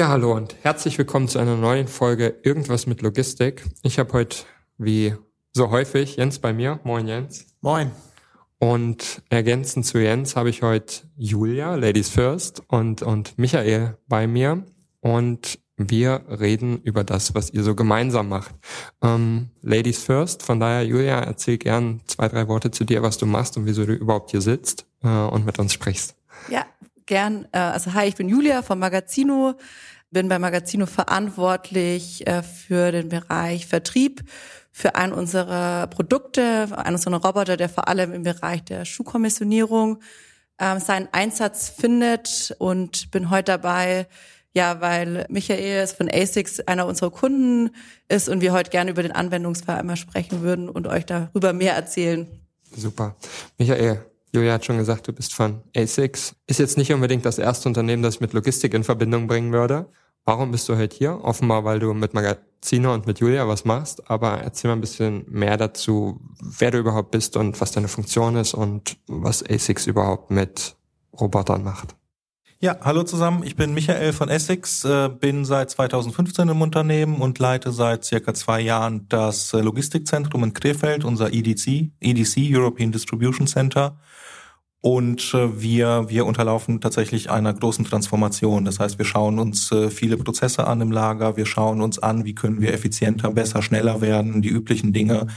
Ja, hallo und herzlich willkommen zu einer neuen Folge Irgendwas mit Logistik. Ich habe heute, wie so häufig, Jens bei mir. Moin Jens. Moin. Und ergänzend zu Jens habe ich heute Julia, Ladies First, und, und Michael bei mir. Und wir reden über das, was ihr so gemeinsam macht. Ähm, Ladies First, von daher, Julia, erzähl gern zwei, drei Worte zu dir, was du machst und wieso du überhaupt hier sitzt äh, und mit uns sprichst. Ja, gern. Äh, also hi, ich bin Julia vom Magazino, bin bei Magazino verantwortlich äh, für den Bereich Vertrieb, für einen unserer Produkte, einen unserer Roboter, der vor allem im Bereich der Schuhkommissionierung ähm, seinen Einsatz findet und bin heute dabei, ja, weil Michael von ASICS einer unserer Kunden ist und wir heute gerne über den Anwendungsfall einmal sprechen würden und euch darüber mehr erzählen. Super. Michael, Julia hat schon gesagt, du bist von ASICS. Ist jetzt nicht unbedingt das erste Unternehmen, das ich mit Logistik in Verbindung bringen würde. Warum bist du heute hier? Offenbar, weil du mit Magazine und mit Julia was machst. Aber erzähl mal ein bisschen mehr dazu, wer du überhaupt bist und was deine Funktion ist und was ASICS überhaupt mit Robotern macht. Ja, hallo zusammen. Ich bin Michael von Essex, äh, bin seit 2015 im Unternehmen und leite seit circa zwei Jahren das äh, Logistikzentrum in Krefeld, unser EDC, EDC, European Distribution Center. Und äh, wir, wir unterlaufen tatsächlich einer großen Transformation. Das heißt, wir schauen uns viele Prozesse an im Lager, wir schauen uns an, wie können wir effizienter, besser, schneller werden, die üblichen Dinge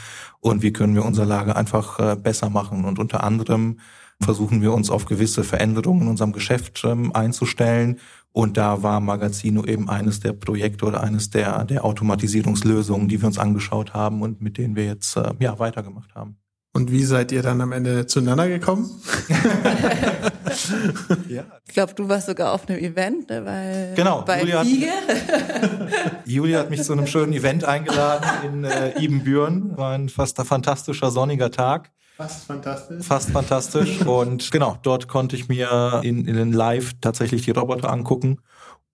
und wie können wir unser Lager einfach besser machen. Und unter anderem versuchen wir uns auf gewisse Veränderungen in unserem Geschäft ähm, einzustellen. Und da war Magazino eben eines der Projekte oder eines der, der Automatisierungslösungen, die wir uns angeschaut haben und mit denen wir jetzt äh, ja, weitergemacht haben. Und wie seid ihr dann am Ende zueinander gekommen? ja. Ich glaube, du warst sogar auf einem Event, ne, weil genau, bei Julia Fiege. Hat, Julia hat mich zu einem schönen Event eingeladen in äh, Ibenbüren. War ein fast ein fantastischer sonniger Tag. Fast fantastisch. Fast fantastisch. Und genau, dort konnte ich mir in, in Live tatsächlich die Roboter angucken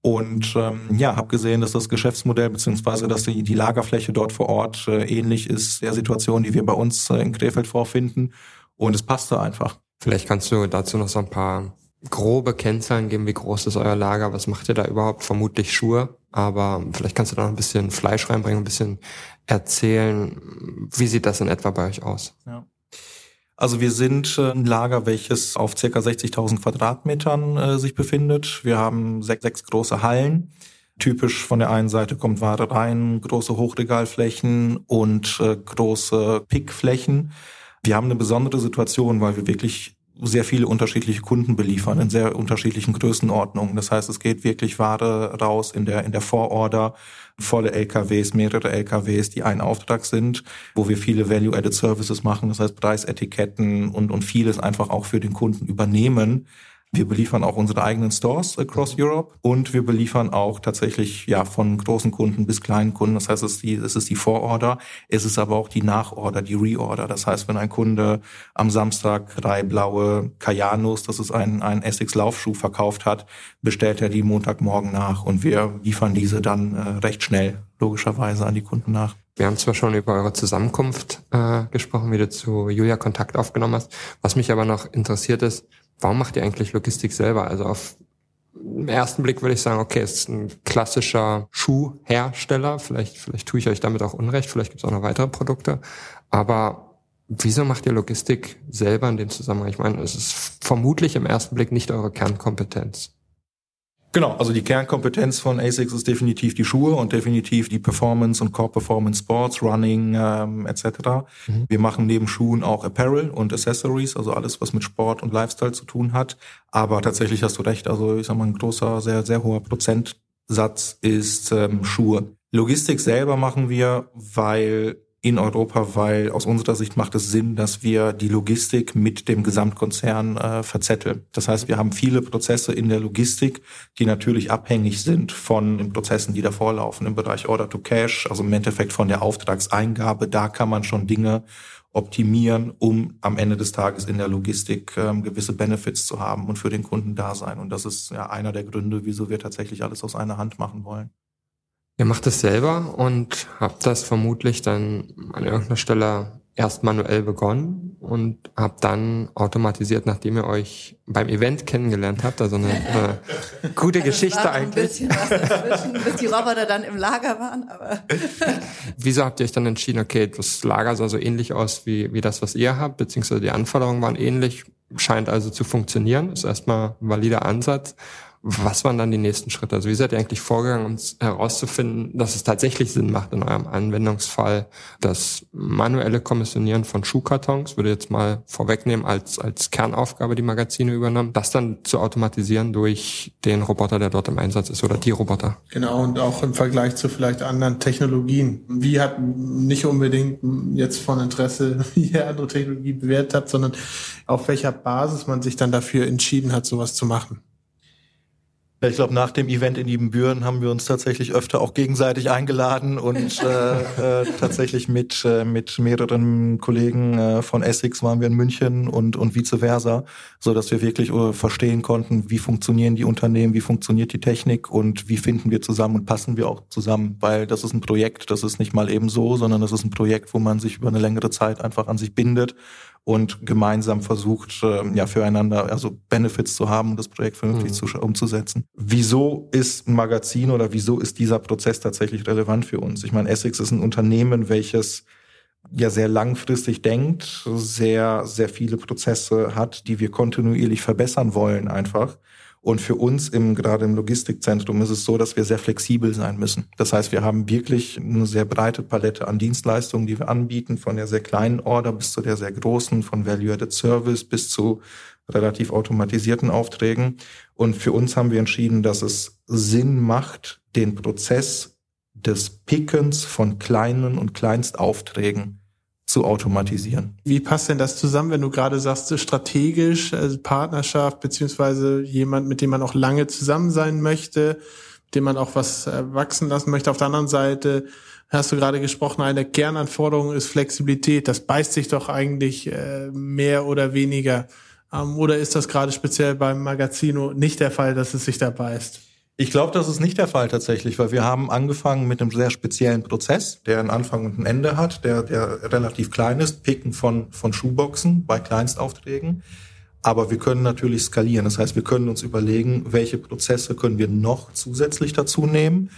und ähm, ja, habe gesehen, dass das Geschäftsmodell beziehungsweise dass die, die Lagerfläche dort vor Ort äh, ähnlich ist der Situation, die wir bei uns äh, in Krefeld vorfinden. Und es passte einfach. Vielleicht kannst du dazu noch so ein paar grobe Kennzahlen geben, wie groß ist euer Lager, was macht ihr da überhaupt? Vermutlich Schuhe, aber vielleicht kannst du da noch ein bisschen Fleisch reinbringen, ein bisschen erzählen, wie sieht das in etwa bei euch aus? Ja. Also wir sind äh, ein Lager, welches auf circa 60.000 Quadratmetern äh, sich befindet. Wir haben sechs, sechs große Hallen. Typisch von der einen Seite kommt Ware rein, große Hochregalflächen und äh, große Pickflächen. Wir haben eine besondere Situation, weil wir wirklich sehr viele unterschiedliche Kunden beliefern in sehr unterschiedlichen Größenordnungen. Das heißt, es geht wirklich Ware raus in der, in der Vororder, volle LKWs, mehrere LKWs, die ein Auftrag sind, wo wir viele Value-Added Services machen, das heißt Preisetiketten und, und vieles einfach auch für den Kunden übernehmen, wir beliefern auch unsere eigenen Stores across Europe und wir beliefern auch tatsächlich ja von großen Kunden bis kleinen Kunden. Das heißt, es ist die, es ist die Vororder, es ist aber auch die Nachorder, die Reorder. Das heißt, wenn ein Kunde am Samstag drei blaue Kayanos, das ist ein, ein Essex Laufschuh verkauft hat, bestellt er die Montagmorgen nach und wir liefern diese dann äh, recht schnell logischerweise an die Kunden nach. Wir haben zwar schon über eure Zusammenkunft äh, gesprochen, wie du zu Julia Kontakt aufgenommen hast. Was mich aber noch interessiert ist, warum macht ihr eigentlich Logistik selber? Also auf im ersten Blick würde ich sagen, okay, es ist ein klassischer Schuhhersteller. Vielleicht, vielleicht tue ich euch damit auch Unrecht. Vielleicht gibt es auch noch weitere Produkte. Aber wieso macht ihr Logistik selber in dem Zusammenhang? Ich meine, es ist vermutlich im ersten Blick nicht eure Kernkompetenz. Genau, also die Kernkompetenz von ASICS ist definitiv die Schuhe und definitiv die Performance und Core Performance Sports, Running ähm, etc. Mhm. Wir machen neben Schuhen auch Apparel und Accessories, also alles, was mit Sport und Lifestyle zu tun hat. Aber tatsächlich hast du recht, also ich sag mal, ein großer, sehr, sehr hoher Prozentsatz ist ähm, Schuhe. Logistik selber machen wir, weil in Europa, weil aus unserer Sicht macht es Sinn, dass wir die Logistik mit dem Gesamtkonzern äh, verzetteln. Das heißt, wir haben viele Prozesse in der Logistik, die natürlich abhängig sind von den Prozessen, die davor laufen im Bereich Order to Cash, also im Endeffekt von der Auftragseingabe. Da kann man schon Dinge optimieren, um am Ende des Tages in der Logistik ähm, gewisse Benefits zu haben und für den Kunden da sein. Und das ist ja einer der Gründe, wieso wir tatsächlich alles aus einer Hand machen wollen. Ihr macht es selber und habt das vermutlich dann an irgendeiner Stelle erst manuell begonnen und habt dann automatisiert, nachdem ihr euch beim Event kennengelernt habt. Also eine, eine gute also Geschichte war eigentlich. Ein bisschen was dazwischen, bis die Roboter dann im Lager waren. Aber Wieso habt ihr euch dann entschieden, okay, das Lager sah so ähnlich aus wie, wie das, was ihr habt, beziehungsweise die Anforderungen waren ähnlich, scheint also zu funktionieren, ist erstmal ein valider Ansatz. Was waren dann die nächsten Schritte? Also wie seid ihr eigentlich vorgegangen, um herauszufinden, dass es tatsächlich Sinn macht in eurem Anwendungsfall, das manuelle Kommissionieren von Schuhkartons, würde jetzt mal vorwegnehmen, als, als Kernaufgabe die Magazine übernommen, das dann zu automatisieren durch den Roboter, der dort im Einsatz ist oder die Roboter? Genau, und auch im Vergleich zu vielleicht anderen Technologien. Wie hat nicht unbedingt jetzt von Interesse, wie ihr andere Technologie bewertet habt, sondern auf welcher Basis man sich dann dafür entschieden hat, sowas zu machen. Ich glaube, nach dem Event in Ibbenbüren haben wir uns tatsächlich öfter auch gegenseitig eingeladen und äh, äh, tatsächlich mit, äh, mit mehreren Kollegen äh, von Essex waren wir in München und, und vice versa, so dass wir wirklich uh, verstehen konnten, wie funktionieren die Unternehmen, wie funktioniert die Technik und wie finden wir zusammen und passen wir auch zusammen, weil das ist ein Projekt, das ist nicht mal eben so, sondern das ist ein Projekt, wo man sich über eine längere Zeit einfach an sich bindet und gemeinsam versucht, äh, ja, füreinander, also Benefits zu haben und das Projekt vernünftig mhm. zu, umzusetzen. Wieso ist ein Magazin oder wieso ist dieser Prozess tatsächlich relevant für uns? Ich meine, Essex ist ein Unternehmen, welches ja sehr langfristig denkt, sehr, sehr viele Prozesse hat, die wir kontinuierlich verbessern wollen einfach. Und für uns im, gerade im Logistikzentrum ist es so, dass wir sehr flexibel sein müssen. Das heißt, wir haben wirklich eine sehr breite Palette an Dienstleistungen, die wir anbieten, von der sehr kleinen Order bis zu der sehr großen, von Value-Added Service bis zu relativ automatisierten Aufträgen. Und für uns haben wir entschieden, dass es Sinn macht, den Prozess des Pickens von kleinen und Kleinstaufträgen zu automatisieren. Wie passt denn das zusammen, wenn du gerade sagst, strategisch, also Partnerschaft, beziehungsweise jemand, mit dem man auch lange zusammen sein möchte, dem man auch was wachsen lassen möchte. Auf der anderen Seite hast du gerade gesprochen, eine Kernanforderung ist Flexibilität. Das beißt sich doch eigentlich äh, mehr oder weniger. Ähm, oder ist das gerade speziell beim Magazino nicht der Fall, dass es sich da beißt? Ich glaube, das ist nicht der Fall tatsächlich, weil wir haben angefangen mit einem sehr speziellen Prozess, der einen Anfang und ein Ende hat, der, der relativ klein ist, Picken von, von Schuhboxen bei Kleinstaufträgen. Aber wir können natürlich skalieren. Das heißt, wir können uns überlegen, welche Prozesse können wir noch zusätzlich dazu nehmen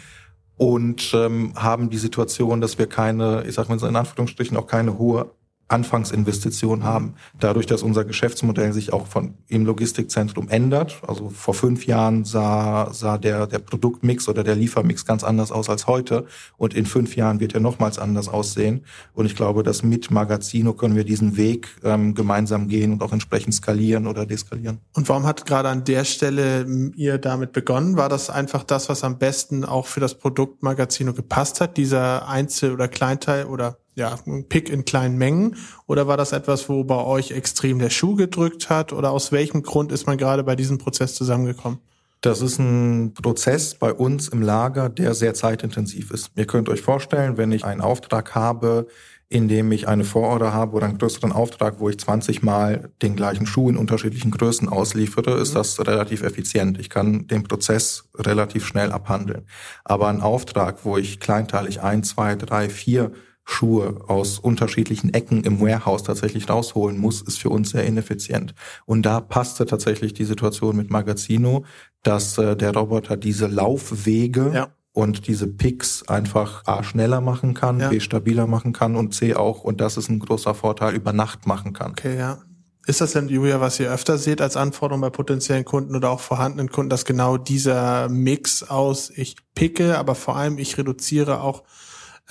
und ähm, haben die Situation, dass wir keine, ich sag mal in Anführungsstrichen, auch keine hohe Anfangsinvestition haben. Dadurch, dass unser Geschäftsmodell sich auch von im Logistikzentrum ändert. Also vor fünf Jahren sah, sah der, der Produktmix oder der Liefermix ganz anders aus als heute. Und in fünf Jahren wird er nochmals anders aussehen. Und ich glaube, dass mit Magazino können wir diesen Weg ähm, gemeinsam gehen und auch entsprechend skalieren oder deskalieren. Und warum hat gerade an der Stelle ihr damit begonnen? War das einfach das, was am besten auch für das Produkt Magazino gepasst hat? Dieser Einzel- oder Kleinteil oder ja, ein Pick in kleinen Mengen? Oder war das etwas, wo bei euch extrem der Schuh gedrückt hat? Oder aus welchem Grund ist man gerade bei diesem Prozess zusammengekommen? Das ist ein Prozess bei uns im Lager, der sehr zeitintensiv ist. Ihr könnt euch vorstellen, wenn ich einen Auftrag habe, in dem ich eine Vororder habe oder einen größeren Auftrag, wo ich 20 Mal den gleichen Schuh in unterschiedlichen Größen ausliefere, ist mhm. das relativ effizient. Ich kann den Prozess relativ schnell abhandeln. Aber ein Auftrag, wo ich kleinteilig ein, zwei, drei, vier Schuhe aus unterschiedlichen Ecken im Warehouse tatsächlich rausholen muss, ist für uns sehr ineffizient. Und da passte tatsächlich die Situation mit Magazino, dass äh, der Roboter diese Laufwege ja. und diese Picks einfach A schneller machen kann, ja. B stabiler machen kann und C auch, und das ist ein großer Vorteil, über Nacht machen kann. Okay, ja. Ist das denn, Julia, was ihr öfter seht als Anforderung bei potenziellen Kunden oder auch vorhandenen Kunden, dass genau dieser Mix aus ich picke, aber vor allem ich reduziere auch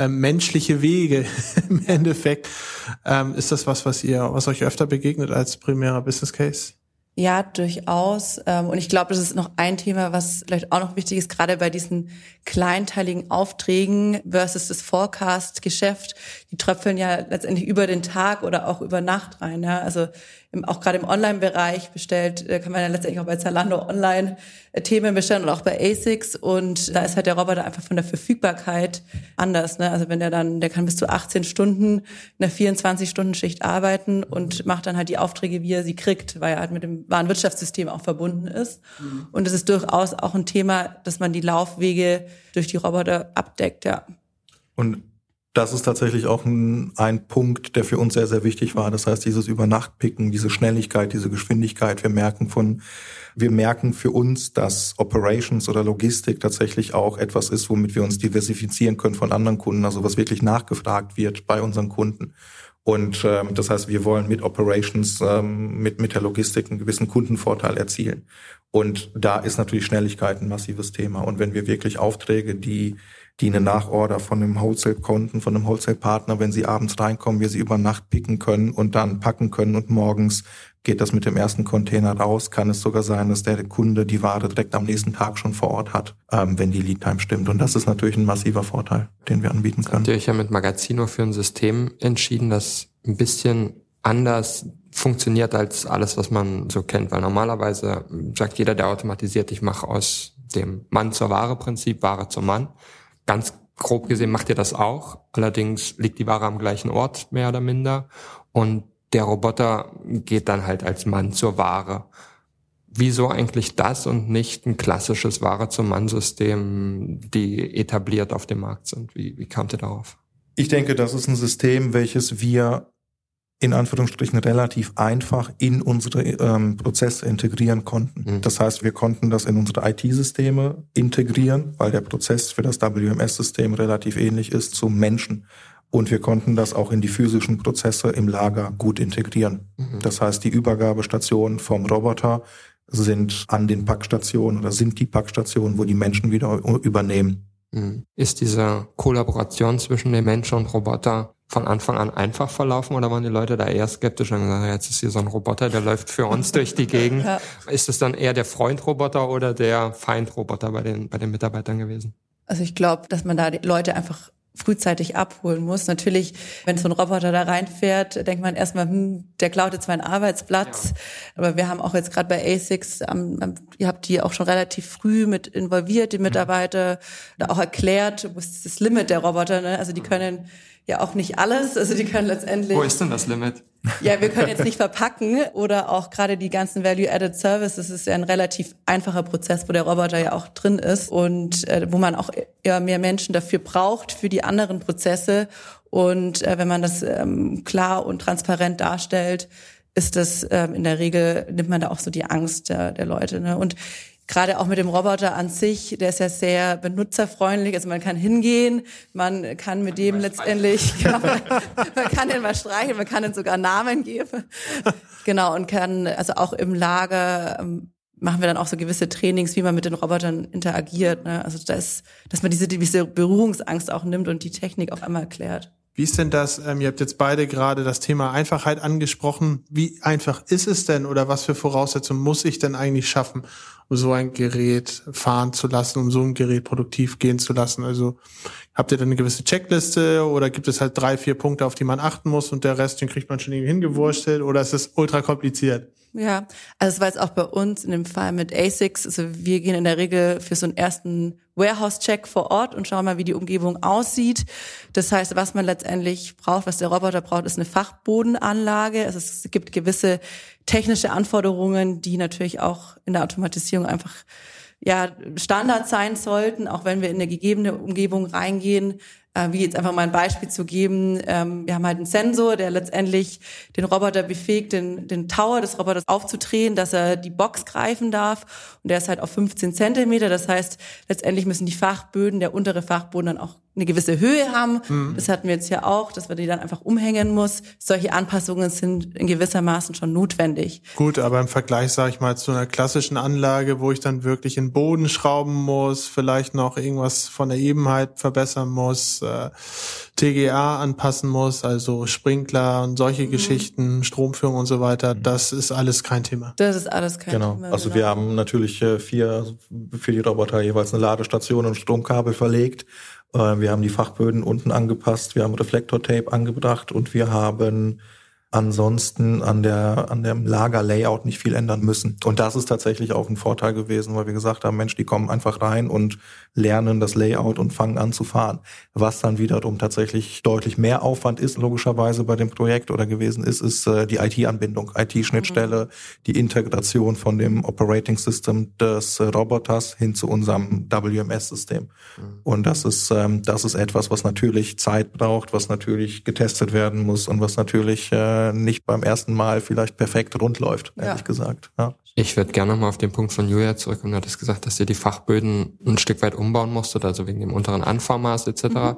äh, menschliche Wege im Endeffekt. Ähm, ist das was, was ihr, was euch öfter begegnet als primärer Business Case? Ja, durchaus. Ähm, und ich glaube, das ist noch ein Thema, was vielleicht auch noch wichtig ist, gerade bei diesen kleinteiligen Aufträgen versus das Forecast-Geschäft. Die tröpfeln ja letztendlich über den Tag oder auch über Nacht rein. Also im, auch gerade im Online-Bereich bestellt, äh, kann man ja letztendlich auch bei Zalando online äh, Themen bestellen und auch bei ASICS. Und da ist halt der Roboter einfach von der Verfügbarkeit anders. Ne? Also wenn der dann, der kann bis zu 18 Stunden in einer 24-Stunden-Schicht arbeiten und macht dann halt die Aufträge, wie er sie kriegt, weil er halt mit dem Warenwirtschaftssystem auch verbunden ist. Mhm. Und es ist durchaus auch ein Thema, dass man die Laufwege durch die Roboter abdeckt, ja. Und das ist tatsächlich auch ein, ein Punkt, der für uns sehr, sehr wichtig war. Das heißt, dieses Übernachtpicken, diese Schnelligkeit, diese Geschwindigkeit. Wir merken von, wir merken für uns, dass Operations oder Logistik tatsächlich auch etwas ist, womit wir uns diversifizieren können von anderen Kunden, also was wirklich nachgefragt wird bei unseren Kunden. Und ähm, das heißt, wir wollen mit Operations, ähm, mit, mit der Logistik einen gewissen Kundenvorteil erzielen. Und da ist natürlich Schnelligkeit ein massives Thema. Und wenn wir wirklich Aufträge, die die eine Nachorder von einem Wholesale-Konten, von einem Wholesale-Partner, wenn sie abends reinkommen, wir sie über Nacht picken können und dann packen können und morgens geht das mit dem ersten Container raus, kann es sogar sein, dass der Kunde die Ware direkt am nächsten Tag schon vor Ort hat, ähm, wenn die Lead-Time stimmt. Und das ist natürlich ein massiver Vorteil, den wir anbieten können. Habt ihr euch ja mit Magazino für ein System entschieden, das ein bisschen anders funktioniert als alles, was man so kennt. Weil normalerweise sagt jeder, der automatisiert, ich mache aus dem Mann zur Ware Prinzip Ware zum Mann. Ganz grob gesehen macht ihr das auch. Allerdings liegt die Ware am gleichen Ort, mehr oder minder. Und der Roboter geht dann halt als Mann zur Ware. Wieso eigentlich das und nicht ein klassisches Ware zum Mann-System, die etabliert auf dem Markt sind? Wie, wie kamt ihr darauf? Ich denke, das ist ein System, welches wir in Anführungsstrichen relativ einfach in unsere ähm, Prozesse integrieren konnten. Mhm. Das heißt, wir konnten das in unsere IT-Systeme integrieren, weil der Prozess für das WMS-System relativ ähnlich ist zum Menschen. Und wir konnten das auch in die physischen Prozesse im Lager gut integrieren. Mhm. Das heißt, die Übergabestationen vom Roboter sind an den Packstationen oder sind die Packstationen, wo die Menschen wieder übernehmen. Mhm. Ist diese Kollaboration zwischen dem Menschen und Roboter von Anfang an einfach verlaufen oder waren die Leute da eher skeptisch und gesagt, jetzt ist hier so ein Roboter, der läuft für uns durch die Gegend. Ja. Ist es dann eher der Freund-Roboter oder der Feind-Roboter bei den, bei den Mitarbeitern gewesen? Also ich glaube, dass man da die Leute einfach frühzeitig abholen muss. Natürlich, wenn so ein Roboter da reinfährt, denkt man erstmal, hm, der klaut jetzt meinen Arbeitsplatz. Ja. Aber wir haben auch jetzt gerade bei ASICS, ähm, ihr habt die auch schon relativ früh mit involviert, die mhm. Mitarbeiter, mhm. auch erklärt, wo ist das Limit der Roboter. Ne? Also die können ja auch nicht alles. Also die können letztendlich. Wo ist denn das Limit? Ja, wir können jetzt nicht verpacken oder auch gerade die ganzen Value-Added Services ist ja ein relativ einfacher Prozess, wo der Roboter ja auch drin ist und äh, wo man auch eher mehr Menschen dafür braucht für die anderen Prozesse. Und äh, wenn man das ähm, klar und transparent darstellt, ist das ähm, in der Regel nimmt man da auch so die Angst der, der Leute. Ne? Und gerade auch mit dem Roboter an sich, der ist ja sehr benutzerfreundlich. Also man kann hingehen, man kann mit dem letztendlich, genau, man kann den mal streicheln, man kann den sogar Namen geben. Genau, und kann, also auch im Lager ähm, machen wir dann auch so gewisse Trainings, wie man mit den Robotern interagiert. Ne? Also das, dass man diese, diese Berührungsangst auch nimmt und die Technik auf einmal erklärt. Wie ist denn das? Ähm, ihr habt jetzt beide gerade das Thema Einfachheit angesprochen. Wie einfach ist es denn oder was für Voraussetzungen muss ich denn eigentlich schaffen, um so ein Gerät fahren zu lassen, um so ein Gerät produktiv gehen zu lassen? Also habt ihr dann eine gewisse Checkliste oder gibt es halt drei, vier Punkte, auf die man achten muss und der Rest, den kriegt man schon irgendwie hingewurstelt oder ist es ultra kompliziert? Ja, also es war jetzt auch bei uns in dem Fall mit ASICS. Also wir gehen in der Regel für so einen ersten Warehouse-Check vor Ort und schauen mal, wie die Umgebung aussieht. Das heißt, was man letztendlich braucht, was der Roboter braucht, ist eine Fachbodenanlage. Also es gibt gewisse technische Anforderungen, die natürlich auch in der Automatisierung einfach ja Standard sein sollten, auch wenn wir in eine gegebene Umgebung reingehen äh, wie jetzt einfach mal ein Beispiel zu geben. Ähm, wir haben halt einen Sensor, der letztendlich den Roboter befähigt, den, den Tower des Roboters aufzudrehen, dass er die Box greifen darf. Und der ist halt auf 15 Zentimeter. Das heißt, letztendlich müssen die Fachböden, der untere Fachboden dann auch eine gewisse Höhe haben. Mhm. Das hatten wir jetzt ja auch, dass man die dann einfach umhängen muss. Solche Anpassungen sind in gewissermaßen schon notwendig. Gut, aber im Vergleich, sage ich mal, zu einer klassischen Anlage, wo ich dann wirklich in Boden schrauben muss, vielleicht noch irgendwas von der Ebenheit verbessern muss, äh, TGA anpassen muss, also Sprinkler und solche mhm. Geschichten, Stromführung und so weiter, mhm. das ist alles kein Thema. Das ist alles kein genau. Thema. Also genau. wir haben natürlich äh, vier für die Roboter jeweils eine Ladestation und Stromkabel verlegt. Äh, wir haben die Fachböden unten angepasst, wir haben Reflektortape angebracht und wir haben ansonsten an der an dem Lagerlayout nicht viel ändern müssen. Und das ist tatsächlich auch ein Vorteil gewesen, weil wir gesagt haben, Mensch, die kommen einfach rein und lernen das Layout und fangen an zu fahren. Was dann wiederum tatsächlich deutlich mehr Aufwand ist, logischerweise bei dem Projekt oder gewesen ist, ist äh, die IT-Anbindung, IT-Schnittstelle, mhm. die Integration von dem Operating System des äh, Roboters hin zu unserem WMS-System. Mhm. Und das ist ähm, das ist etwas, was natürlich Zeit braucht, was natürlich getestet werden muss und was natürlich äh, äh, nicht beim ersten Mal vielleicht perfekt rund läuft, ehrlich ja. gesagt. Ja. Ich würde gerne nochmal auf den Punkt von Julia zurückkommen. Du hattest gesagt, dass ihr die Fachböden ein Stück weit umbauen musstet, also wegen dem unteren Anfahrmaß etc. Mhm.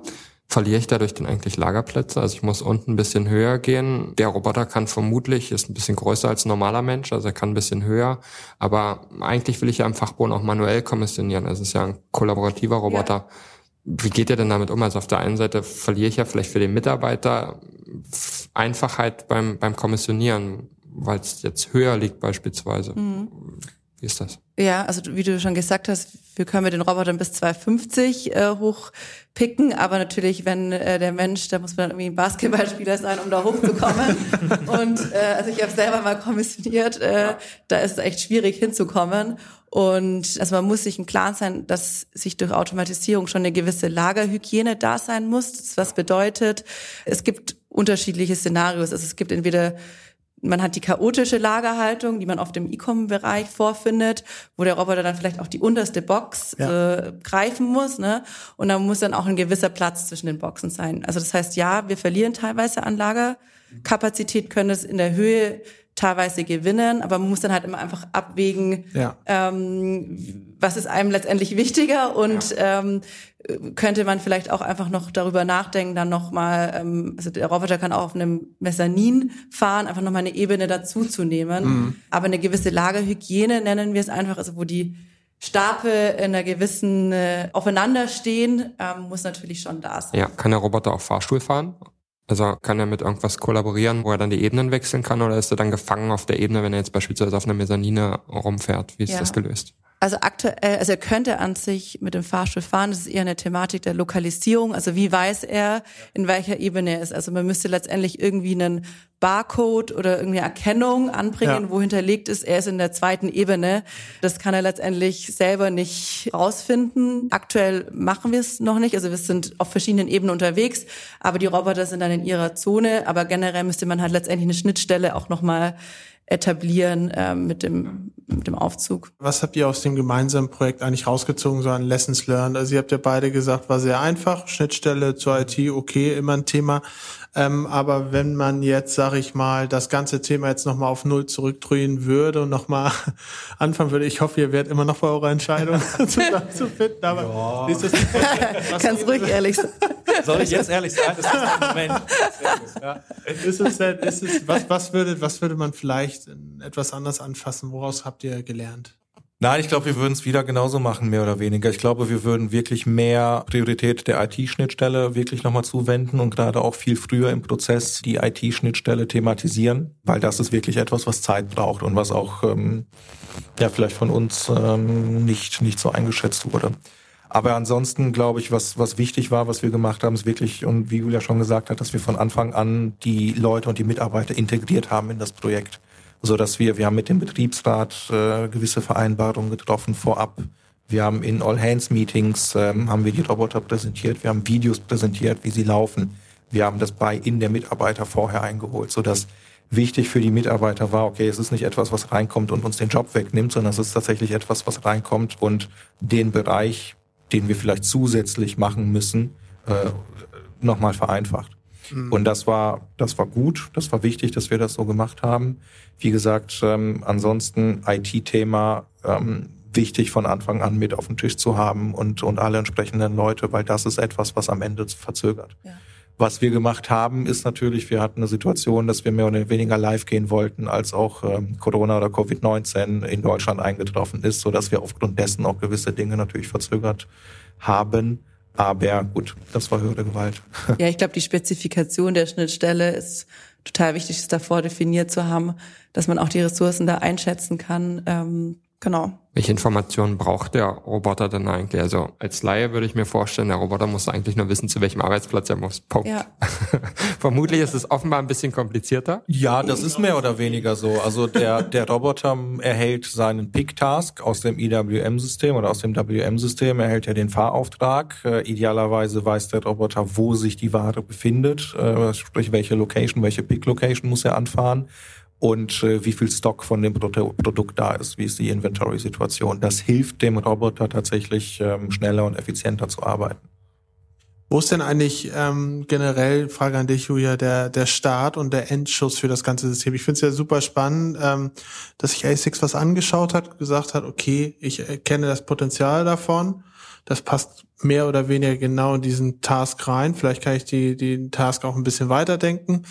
Verliere ich dadurch denn eigentlich Lagerplätze? Also ich muss unten ein bisschen höher gehen. Der Roboter kann vermutlich, ist ein bisschen größer als ein normaler Mensch, also er kann ein bisschen höher. Aber eigentlich will ich ja im Fachboden auch manuell kommissionieren. Also es ist ja ein kollaborativer Roboter. Ja. Wie geht ihr denn damit um? Also auf der einen Seite verliere ich ja vielleicht für den Mitarbeiter Einfachheit beim, beim Kommissionieren, weil es jetzt höher liegt beispielsweise. Mhm. Wie ist das? Ja, also wie du schon gesagt hast, wir können mit den Robotern bis 250 äh, hochpicken, aber natürlich, wenn äh, der Mensch, da muss man irgendwie ein Basketballspieler sein, um da hochzukommen. und äh, also ich habe selber mal kommissioniert, äh, da ist es echt schwierig hinzukommen. Und also man muss sich im Klaren sein, dass sich durch Automatisierung schon eine gewisse Lagerhygiene da sein muss. Was bedeutet, es gibt unterschiedliche Szenarios. Also es gibt entweder man hat die chaotische Lagerhaltung, die man auf dem E-Com-Bereich vorfindet, wo der Roboter dann vielleicht auch die unterste Box ja. äh, greifen muss, ne? Und da muss dann auch ein gewisser Platz zwischen den Boxen sein. Also das heißt, ja, wir verlieren teilweise an Lagerkapazität, können es in der Höhe teilweise gewinnen, aber man muss dann halt immer einfach abwägen, ja. ähm, was ist einem letztendlich wichtiger und ja. ähm, könnte man vielleicht auch einfach noch darüber nachdenken, dann nochmal, ähm, also der Roboter kann auch auf einem Mezzanin fahren, einfach nochmal eine Ebene dazu zu nehmen. Mhm. Aber eine gewisse Lagerhygiene nennen wir es einfach, also wo die Stapel in einer gewissen äh, aufeinander stehen, ähm, muss natürlich schon da sein. Ja, kann der Roboter auch Fahrstuhl fahren? Also kann er mit irgendwas kollaborieren, wo er dann die Ebenen wechseln kann oder ist er dann gefangen auf der Ebene, wenn er jetzt beispielsweise auf einer Mezzanine rumfährt? Wie ist ja. das gelöst? Also aktuell, also er könnte an sich mit dem Fahrstuhl fahren. Das ist eher eine Thematik der Lokalisierung. Also wie weiß er, in welcher Ebene er ist? Also man müsste letztendlich irgendwie einen Barcode oder irgendwie Erkennung anbringen, ja. wo hinterlegt ist, er ist in der zweiten Ebene. Das kann er letztendlich selber nicht rausfinden. Aktuell machen wir es noch nicht. Also wir sind auf verschiedenen Ebenen unterwegs, aber die Roboter sind dann in ihrer Zone. Aber generell müsste man halt letztendlich eine Schnittstelle auch nochmal etablieren äh, mit dem mit dem Aufzug. Was habt ihr aus dem gemeinsamen Projekt eigentlich rausgezogen, so an Lessons learned? Also ihr habt ja beide gesagt, war sehr einfach, Schnittstelle zur IT, okay, immer ein Thema. Ähm, aber wenn man jetzt, sage ich mal, das ganze Thema jetzt nochmal auf Null zurückdrehen würde und nochmal anfangen würde, ich hoffe, ihr werdet immer noch bei eurer Entscheidung zusammenzufinden. Aber ja. ist das, was Ganz ruhig ehrlich sein. Soll ich jetzt ehrlich sein? Das ist der Moment. Ist es denn, ist es, was, was, würde, was würde man vielleicht etwas anders anfassen? Woraus habt ihr gelernt? Nein, ich glaube, wir würden es wieder genauso machen, mehr oder weniger. Ich glaube, wir würden wirklich mehr Priorität der IT-Schnittstelle wirklich nochmal zuwenden und gerade auch viel früher im Prozess die IT-Schnittstelle thematisieren, weil das ist wirklich etwas, was Zeit braucht und was auch ähm, ja vielleicht von uns ähm, nicht nicht so eingeschätzt wurde. Aber ansonsten glaube ich, was, was wichtig war, was wir gemacht haben, ist wirklich, und wie Julia schon gesagt hat, dass wir von Anfang an die Leute und die Mitarbeiter integriert haben in das Projekt so dass wir, wir haben mit dem Betriebsrat äh, gewisse Vereinbarungen getroffen vorab. Wir haben in All-Hands-Meetings ähm, haben wir die Roboter präsentiert, wir haben Videos präsentiert, wie sie laufen. Wir haben das bei in der Mitarbeiter vorher eingeholt, so dass wichtig für die Mitarbeiter war, okay, es ist nicht etwas, was reinkommt und uns den Job wegnimmt, sondern es ist tatsächlich etwas, was reinkommt und den Bereich, den wir vielleicht zusätzlich machen müssen, äh, nochmal vereinfacht. Mhm. Und das war, das war gut, das war wichtig, dass wir das so gemacht haben. Wie gesagt, ähm, ansonsten IT-Thema ähm, wichtig von Anfang an mit auf den Tisch zu haben und, und alle entsprechenden Leute, weil das ist etwas, was am Ende verzögert. Ja. Was wir gemacht haben, ist natürlich, wir hatten eine Situation, dass wir mehr oder weniger live gehen wollten, als auch ähm, Corona oder Covid-19 in Deutschland eingetroffen ist, so dass wir aufgrund dessen auch gewisse Dinge natürlich verzögert haben. Aber gut, das war höhere Gewalt. Ja, ich glaube, die Spezifikation der Schnittstelle ist total wichtig, es davor definiert zu haben, dass man auch die Ressourcen da einschätzen kann. Ähm, Genau. Welche Informationen braucht der Roboter denn eigentlich? Also als Laie würde ich mir vorstellen, der Roboter muss eigentlich nur wissen, zu welchem Arbeitsplatz er muss. Punkt. Ja. Vermutlich ist es offenbar ein bisschen komplizierter. Ja, das ist mehr oder weniger so. Also der, der Roboter erhält seinen Pick-Task aus dem IWM-System oder aus dem WM-System, erhält er den Fahrauftrag. Äh, idealerweise weiß der Roboter, wo sich die Ware befindet, äh, sprich welche Location, welche Pick-Location muss er anfahren und äh, wie viel Stock von dem Produkt da ist, wie ist die Inventory-Situation. Das hilft dem Roboter tatsächlich ähm, schneller und effizienter zu arbeiten. Wo ist denn eigentlich ähm, generell, Frage an dich, Julia, der, der Start und der Endschuss für das ganze System? Ich finde es ja super spannend, ähm, dass sich ASICS was angeschaut hat, gesagt hat, okay, ich erkenne das Potenzial davon das passt mehr oder weniger genau in diesen Task rein. Vielleicht kann ich die, den Task auch ein bisschen weiterdenken.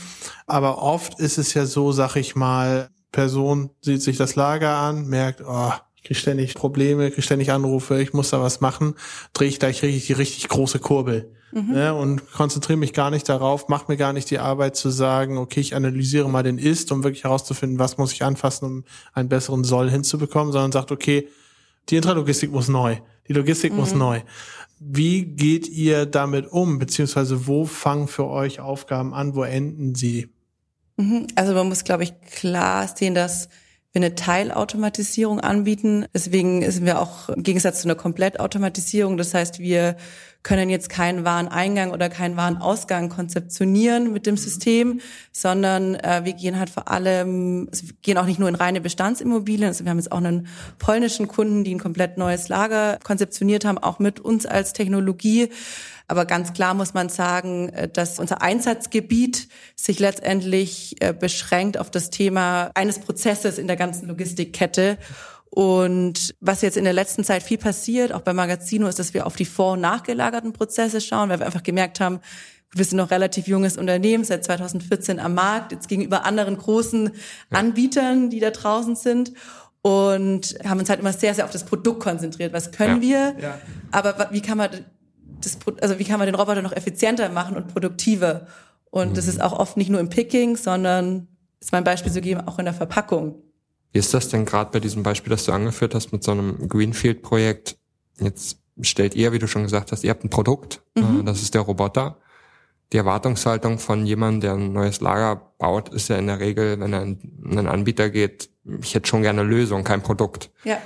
Aber oft ist es ja so, sag ich mal, Person sieht sich das Lager an, merkt, oh, ich kriege ständig Probleme, kriege ständig Anrufe, ich muss da was machen, drehe ich gleich richtig die richtig große Kurbel. Mhm. Ne, und konzentriere mich gar nicht darauf, mache mir gar nicht die Arbeit zu sagen, okay, ich analysiere mal den Ist, um wirklich herauszufinden, was muss ich anfassen, um einen besseren Soll hinzubekommen, sondern sagt, okay, die Intralogistik muss neu. Die Logistik mhm. muss neu. Wie geht ihr damit um? Beziehungsweise wo fangen für euch Aufgaben an? Wo enden sie? Mhm. Also man muss, glaube ich, klar sehen, dass wir eine Teilautomatisierung anbieten. Deswegen sind wir auch im Gegensatz zu einer Komplettautomatisierung. Das heißt, wir können jetzt keinen Wareneingang oder keinen Warenausgang konzeptionieren mit dem System, sondern äh, wir gehen halt vor allem, also wir gehen auch nicht nur in reine Bestandsimmobilien, also wir haben jetzt auch einen polnischen Kunden, die ein komplett neues Lager konzeptioniert haben, auch mit uns als Technologie. Aber ganz klar muss man sagen, äh, dass unser Einsatzgebiet sich letztendlich äh, beschränkt auf das Thema eines Prozesses in der ganzen Logistikkette. Und was jetzt in der letzten Zeit viel passiert, auch bei Magazino, ist, dass wir auf die vor- und nachgelagerten Prozesse schauen, weil wir einfach gemerkt haben, wir sind noch relativ junges Unternehmen, seit 2014 am Markt, jetzt gegenüber anderen großen Anbietern, die da draußen sind. Und haben uns halt immer sehr, sehr auf das Produkt konzentriert. Was können ja. wir? Ja. Aber wie kann man das, also wie kann man den Roboter noch effizienter machen und produktiver? Und mhm. das ist auch oft nicht nur im Picking, sondern, ist mein Beispiel zu geben, auch in der Verpackung. Wie ist das denn gerade bei diesem Beispiel, das du angeführt hast mit so einem Greenfield-Projekt? Jetzt stellt ihr, wie du schon gesagt hast, ihr habt ein Produkt, mhm. Äh, das ist der Roboter. Die Erwartungshaltung von jemandem, der ein neues Lager baut, ist ja in der Regel, wenn er in einen Anbieter geht, ich hätte schon gerne eine Lösung, kein Produkt. Ja.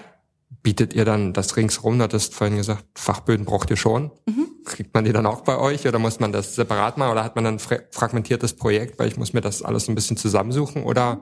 Bietet ihr dann das ringsrum, du hattest vorhin gesagt, Fachböden braucht ihr schon. Mhm. Kriegt man die dann auch bei euch oder muss man das separat machen oder hat man dann ein fragmentiertes Projekt, weil ich muss mir das alles ein bisschen zusammensuchen oder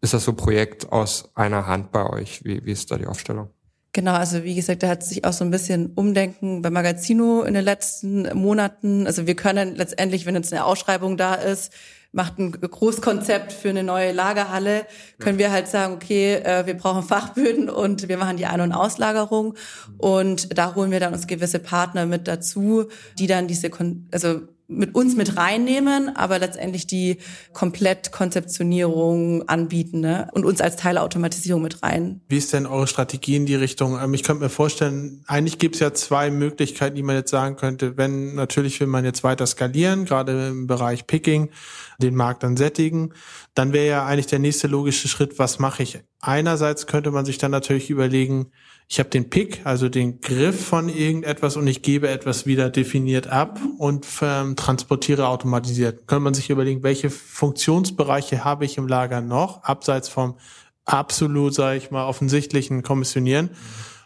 ist das so ein Projekt aus einer Hand bei euch? Wie, wie ist da die Aufstellung? Genau, also wie gesagt, da hat sich auch so ein bisschen Umdenken bei Magazino in den letzten Monaten. Also wir können letztendlich, wenn jetzt eine Ausschreibung da ist, macht ein Großkonzept für eine neue Lagerhalle, können wir halt sagen, okay, äh, wir brauchen Fachböden und wir machen die Ein- und Auslagerung. Und da holen wir dann uns gewisse Partner mit dazu, die dann diese, also mit uns mit reinnehmen, aber letztendlich die Komplettkonzeptionierung anbieten ne? und uns als Teilautomatisierung mit rein. Wie ist denn eure Strategie in die Richtung? Ähm, ich könnte mir vorstellen, eigentlich gibt es ja zwei Möglichkeiten, die man jetzt sagen könnte. Wenn natürlich will man jetzt weiter skalieren, gerade im Bereich Picking, den Markt dann sättigen, dann wäre ja eigentlich der nächste logische Schritt, was mache ich? Einerseits könnte man sich dann natürlich überlegen, ich habe den Pick, also den Griff von irgendetwas und ich gebe etwas wieder definiert ab und ähm, transportiere automatisiert. Könnte man sich überlegen, welche Funktionsbereiche habe ich im Lager noch, abseits vom absolut, sage ich mal, offensichtlichen Kommissionieren,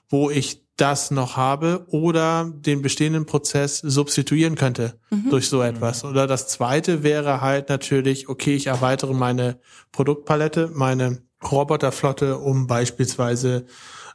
wo ich das noch habe oder den bestehenden Prozess substituieren könnte mhm. durch so etwas. Oder das zweite wäre halt natürlich, okay, ich erweitere meine Produktpalette, meine Roboterflotte, um beispielsweise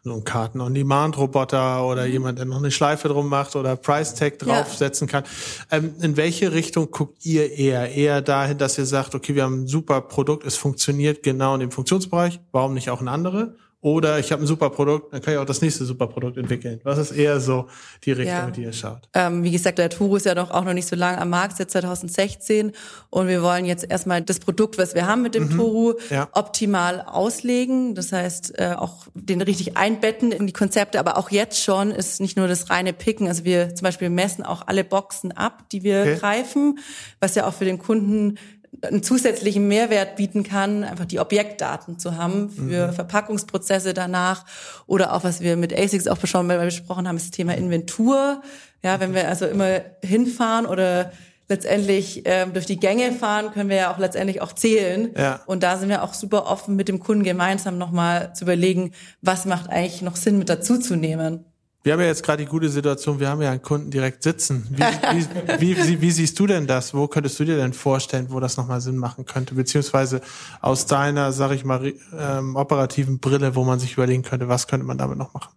so ein Karten-on-Demand-Roboter oder mhm. jemand, der noch eine Schleife drum macht oder Price-Tag draufsetzen ja. kann. Ähm, in welche Richtung guckt ihr eher? Eher dahin, dass ihr sagt, okay, wir haben ein super Produkt, es funktioniert genau in dem Funktionsbereich, warum nicht auch in andere? Oder ich habe ein super Produkt, dann kann ich auch das nächste super Produkt entwickeln. Was ist eher so die Richtung, ja. die ihr schaut? Ähm, wie gesagt, der Turu ist ja doch auch noch nicht so lange am Markt, seit 2016. Und wir wollen jetzt erstmal das Produkt, was wir haben mit dem mhm. Turu, ja. optimal auslegen. Das heißt, äh, auch den richtig einbetten in die Konzepte. Aber auch jetzt schon ist nicht nur das reine Picken. Also wir zum Beispiel messen auch alle Boxen ab, die wir okay. greifen, was ja auch für den Kunden einen zusätzlichen Mehrwert bieten kann, einfach die Objektdaten zu haben für mhm. Verpackungsprozesse danach oder auch was wir mit ASICS auch schon besprochen haben, ist das Thema Inventur. Ja, wenn wir also immer hinfahren oder letztendlich ähm, durch die Gänge fahren, können wir ja auch letztendlich auch zählen. Ja. Und da sind wir auch super offen mit dem Kunden gemeinsam nochmal zu überlegen, was macht eigentlich noch Sinn mit dazuzunehmen. Wir haben ja jetzt gerade die gute Situation, wir haben ja einen Kunden direkt sitzen. Wie, wie, wie, wie, siehst du denn das? Wo könntest du dir denn vorstellen, wo das nochmal Sinn machen könnte? Beziehungsweise aus deiner, sag ich mal, ähm, operativen Brille, wo man sich überlegen könnte, was könnte man damit noch machen?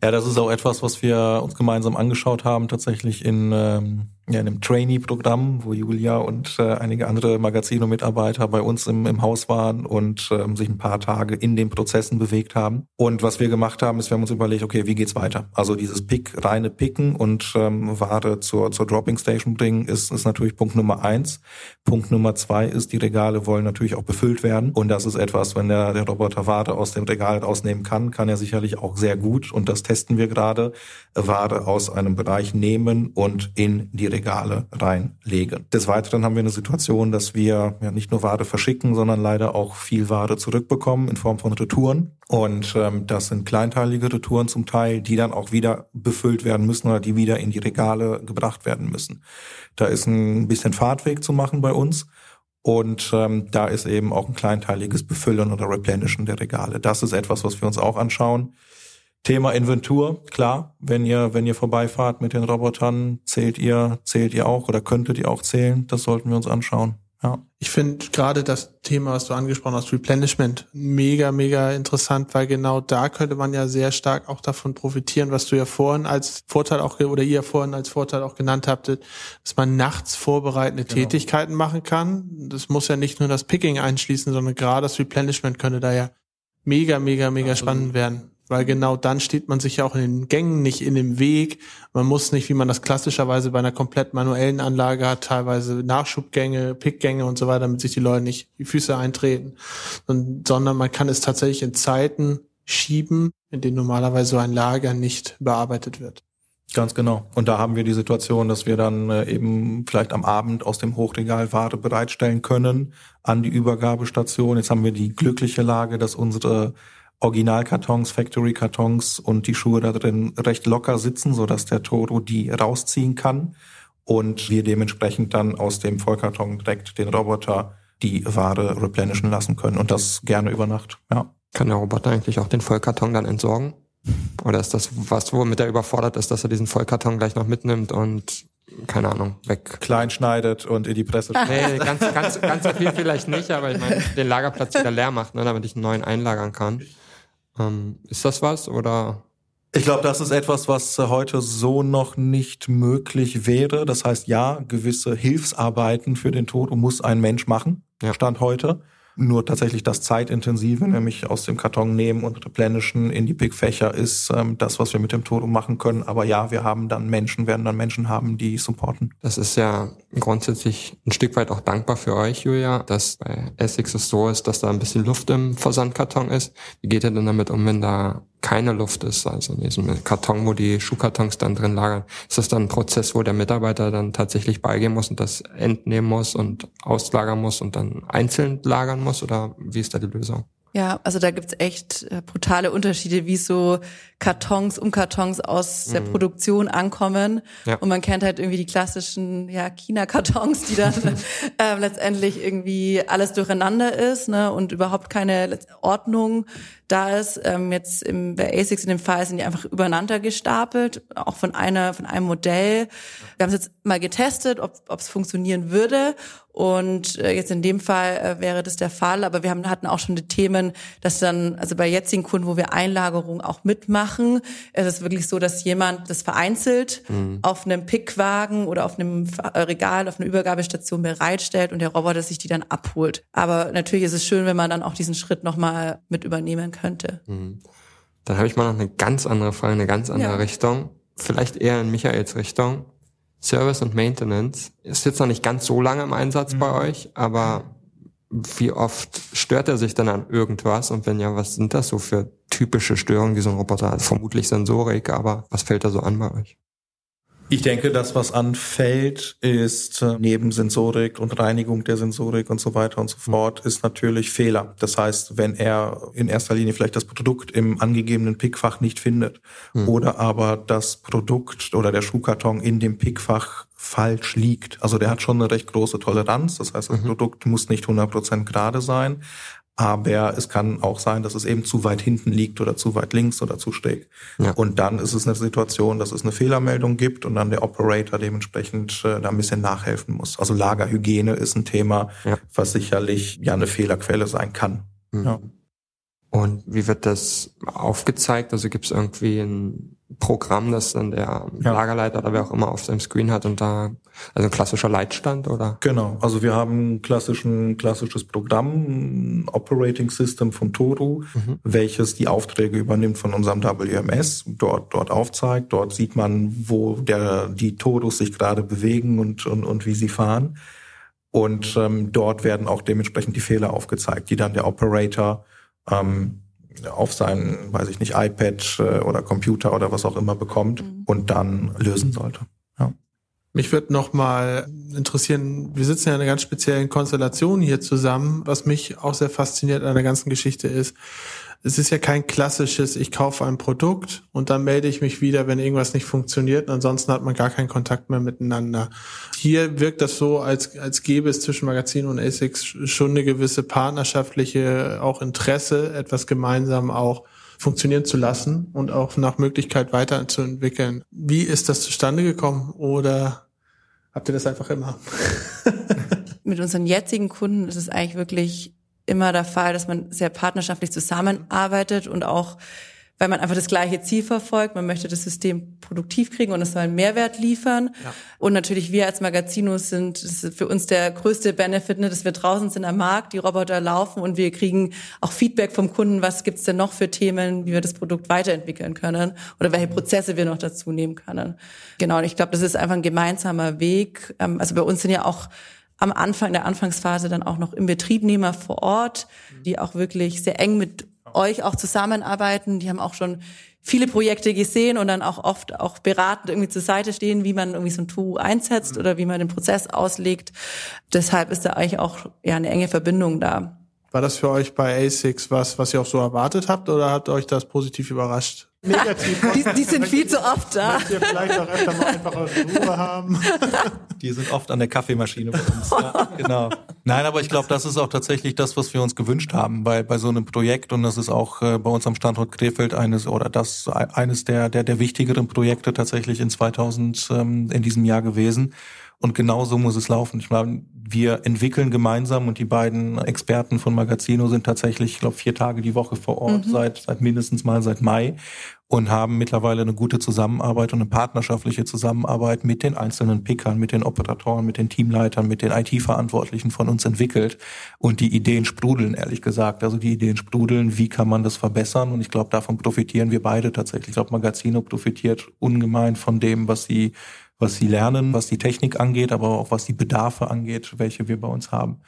Ja, das ist auch etwas, was wir uns gemeinsam angeschaut haben, tatsächlich in, ähm, ja, in einem Trainee-Programm, wo Julia und äh, einige andere Magazino-Mitarbeiter bei uns im, im Haus waren und ähm, sich ein paar Tage in den Prozessen bewegt haben. Und was wir gemacht haben, ist, wir haben uns überlegt, okay, wie geht's weiter? Also dieses Pick, reine Picken und ähm, Ware zur, zur Dropping Station bringen, ist, ist natürlich Punkt Nummer eins. Punkt Nummer zwei ist, die Regale wollen natürlich auch befüllt werden. Und das ist etwas, wenn der, der Roboter Ware aus dem Regal rausnehmen kann, kann er sicherlich auch sehr gut. Und das testen wir gerade, Ware aus einem Bereich nehmen und in die Regale reinlegen. Des Weiteren haben wir eine Situation, dass wir ja nicht nur Ware verschicken, sondern leider auch viel Ware zurückbekommen in Form von Retouren. Und ähm, das sind kleinteilige Retouren zum Teil, die dann auch wieder befüllt werden müssen oder die wieder in die Regale gebracht werden müssen. Da ist ein bisschen Fahrtweg zu machen bei uns. Und ähm, da ist eben auch ein kleinteiliges Befüllen oder Replenishen der Regale. Das ist etwas, was wir uns auch anschauen. Thema Inventur, klar, wenn ihr, wenn ihr vorbeifahrt mit den Robotern, zählt ihr, zählt ihr auch oder könntet ihr auch zählen. Das sollten wir uns anschauen. Ja. Ich finde gerade das Thema, was du angesprochen hast, Replenishment, mega, mega interessant, weil genau da könnte man ja sehr stark auch davon profitieren, was du ja vorhin als Vorteil auch, oder ihr vorhin als Vorteil auch genannt habt, dass man nachts vorbereitende genau. Tätigkeiten machen kann. Das muss ja nicht nur das Picking einschließen, sondern gerade das Replenishment könnte da ja mega, mega, mega Absolut. spannend werden weil genau dann steht man sich ja auch in den Gängen nicht in dem Weg. Man muss nicht, wie man das klassischerweise bei einer komplett manuellen Anlage hat, teilweise Nachschubgänge, Pickgänge und so weiter, damit sich die Leute nicht die Füße eintreten, und, sondern man kann es tatsächlich in Zeiten schieben, in denen normalerweise so ein Lager nicht bearbeitet wird. Ganz genau. Und da haben wir die Situation, dass wir dann äh, eben vielleicht am Abend aus dem Hochregal Ware bereitstellen können an die Übergabestation. Jetzt haben wir die glückliche Lage, dass unsere Originalkartons, Factory-Kartons und die Schuhe da drin recht locker sitzen, so dass der Toro die rausziehen kann und wir dementsprechend dann aus dem Vollkarton direkt den Roboter die Ware replenishen lassen können und das gerne über Nacht. Ja. Kann der Roboter eigentlich auch den Vollkarton dann entsorgen? Oder ist das was, womit er überfordert ist, dass er diesen Vollkarton gleich noch mitnimmt und keine Ahnung, weg. Klein schneidet und in die Presse Nee, ganz, ganz, ganz so viel vielleicht nicht, aber ich meine, den Lagerplatz wieder leer macht, ne, damit ich einen neuen einlagern kann. Ähm, ist das was oder? Ich glaube, das ist etwas, was heute so noch nicht möglich wäre. Das heißt, ja, gewisse Hilfsarbeiten für den Tod muss ein Mensch machen. Ja. Stand heute. Nur tatsächlich das Zeitintensive, nämlich aus dem Karton nehmen und replenishen in die Big-Fächer, ist ähm, das, was wir mit dem Toto machen können. Aber ja, wir haben dann Menschen, werden dann Menschen haben, die supporten. Das ist ja grundsätzlich ein Stück weit auch dankbar für euch, Julia, dass bei Essex es so ist, dass da ein bisschen Luft im Versandkarton ist. Wie geht ihr denn damit um, wenn da keine Luft ist, also in diesem Karton, wo die Schuhkartons dann drin lagern, ist das dann ein Prozess, wo der Mitarbeiter dann tatsächlich beigehen muss und das entnehmen muss und auslagern muss und dann einzeln lagern muss oder wie ist da die Lösung? Ja, also da gibt's echt äh, brutale Unterschiede, wie so Kartons um Kartons aus der mhm. Produktion ankommen. Ja. Und man kennt halt irgendwie die klassischen ja, China-Kartons, die dann äh, letztendlich irgendwie alles durcheinander ist ne, und überhaupt keine Ordnung da ist. Ähm, jetzt im, bei ASICS in dem Fall sind die einfach übereinander gestapelt, auch von einer, von einem Modell. Wir haben es jetzt mal getestet, ob es funktionieren würde. Und äh, jetzt in dem Fall äh, wäre das der Fall, aber wir haben, hatten auch schon die Themen, dass dann, also bei jetzigen Kunden, wo wir Einlagerung auch mitmachen, ist es wirklich so, dass jemand das vereinzelt mhm. auf einem Pickwagen oder auf einem äh, Regal, auf einer Übergabestation bereitstellt und der Roboter sich die dann abholt. Aber natürlich ist es schön, wenn man dann auch diesen Schritt nochmal mit übernehmen könnte. Mhm. Dann habe ich mal noch eine ganz andere Frage, eine ganz andere ja. Richtung. Vielleicht eher in Michaels Richtung. Service und Maintenance ist jetzt noch nicht ganz so lange im Einsatz mhm. bei euch, aber wie oft stört er sich dann an irgendwas? Und wenn ja, was sind das so für typische Störungen, die so ein Roboter hat? Vermutlich Sensorik, aber was fällt da so an bei euch? Ich denke, das, was anfällt, ist äh, neben Sensorik und Reinigung der Sensorik und so weiter und so fort, ist natürlich Fehler. Das heißt, wenn er in erster Linie vielleicht das Produkt im angegebenen Pickfach nicht findet hm. oder aber das Produkt oder der Schuhkarton in dem Pickfach falsch liegt. Also der hat schon eine recht große Toleranz. Das heißt, das mhm. Produkt muss nicht 100% gerade sein. Aber es kann auch sein, dass es eben zu weit hinten liegt oder zu weit links oder zu schräg. Ja. Und dann ist es eine Situation, dass es eine Fehlermeldung gibt und dann der Operator dementsprechend äh, da ein bisschen nachhelfen muss. Also Lagerhygiene ist ein Thema, ja. was sicherlich ja eine Fehlerquelle sein kann. Mhm. Ja. Und wie wird das aufgezeigt? Also gibt es irgendwie ein Programm, das dann der ja. Lagerleiter oder wer auch immer auf seinem Screen hat und da, also ein klassischer Leitstand oder? Genau, also wir haben klassischen, klassisches Programm, Operating System von Toru, mhm. welches die Aufträge übernimmt von unserem WMS, dort, dort aufzeigt, dort sieht man, wo der, die Torus sich gerade bewegen und, und, und wie sie fahren. Und ähm, dort werden auch dementsprechend die Fehler aufgezeigt, die dann der Operator ähm, auf sein, weiß ich nicht, iPad äh, oder Computer oder was auch immer bekommt mhm. und dann lösen sollte. Ja. Mich würde noch mal interessieren, wir sitzen ja in einer ganz speziellen Konstellation hier zusammen. Was mich auch sehr fasziniert an der ganzen Geschichte ist, es ist ja kein klassisches, ich kaufe ein Produkt und dann melde ich mich wieder, wenn irgendwas nicht funktioniert. Und ansonsten hat man gar keinen Kontakt mehr miteinander. Hier wirkt das so, als, als gäbe es zwischen Magazin und ASICS schon eine gewisse partnerschaftliche auch Interesse, etwas gemeinsam auch funktionieren zu lassen und auch nach Möglichkeit weiterzuentwickeln. Wie ist das zustande gekommen oder habt ihr das einfach immer? Mit unseren jetzigen Kunden ist es eigentlich wirklich immer der Fall, dass man sehr partnerschaftlich zusammenarbeitet und auch weil man einfach das gleiche Ziel verfolgt. Man möchte das System produktiv kriegen und es soll einen Mehrwert liefern. Ja. Und natürlich wir als Magazinos sind, das ist für uns der größte Benefit, ne, dass wir draußen sind am Markt, die Roboter laufen und wir kriegen auch Feedback vom Kunden, was gibt's denn noch für Themen, wie wir das Produkt weiterentwickeln können oder welche Prozesse wir noch dazu nehmen können. Genau, und ich glaube, das ist einfach ein gemeinsamer Weg. Ähm, also bei uns sind ja auch am Anfang, in der Anfangsphase dann auch noch im Betriebnehmer vor Ort, die auch wirklich sehr eng mit euch auch zusammenarbeiten. Die haben auch schon viele Projekte gesehen und dann auch oft auch beratend irgendwie zur Seite stehen, wie man irgendwie so ein Tool einsetzt oder wie man den Prozess auslegt. Deshalb ist da eigentlich auch ja eine enge Verbindung da. War das für euch bei ASICS was, was ihr auch so erwartet habt oder hat euch das positiv überrascht? Negativ. die, die sind viel zu oft da. Ihr vielleicht auch öfter mal einfach Ruhe haben? Die sind oft an der Kaffeemaschine bei uns. Ja, genau. Nein, aber ich glaube, das ist auch tatsächlich das, was wir uns gewünscht haben bei, bei so einem Projekt. Und das ist auch äh, bei uns am Standort Krefeld eines oder das eines der, der, der wichtigeren Projekte tatsächlich in 2000 ähm, in diesem Jahr gewesen. Und genau so muss es laufen. Ich meine, wir entwickeln gemeinsam und die beiden Experten von Magazino sind tatsächlich, ich glaube, vier Tage die Woche vor Ort, mhm. seit, seit mindestens mal seit Mai und haben mittlerweile eine gute Zusammenarbeit und eine partnerschaftliche Zusammenarbeit mit den einzelnen Pickern, mit den Operatoren, mit den Teamleitern, mit den IT-Verantwortlichen von uns entwickelt. Und die Ideen sprudeln, ehrlich gesagt. Also die Ideen sprudeln, wie kann man das verbessern? Und ich glaube, davon profitieren wir beide tatsächlich. Ich glaube, Magazino profitiert ungemein von dem, was sie was sie lernen, was die Technik angeht, aber auch was die Bedarfe angeht, welche wir bei uns haben.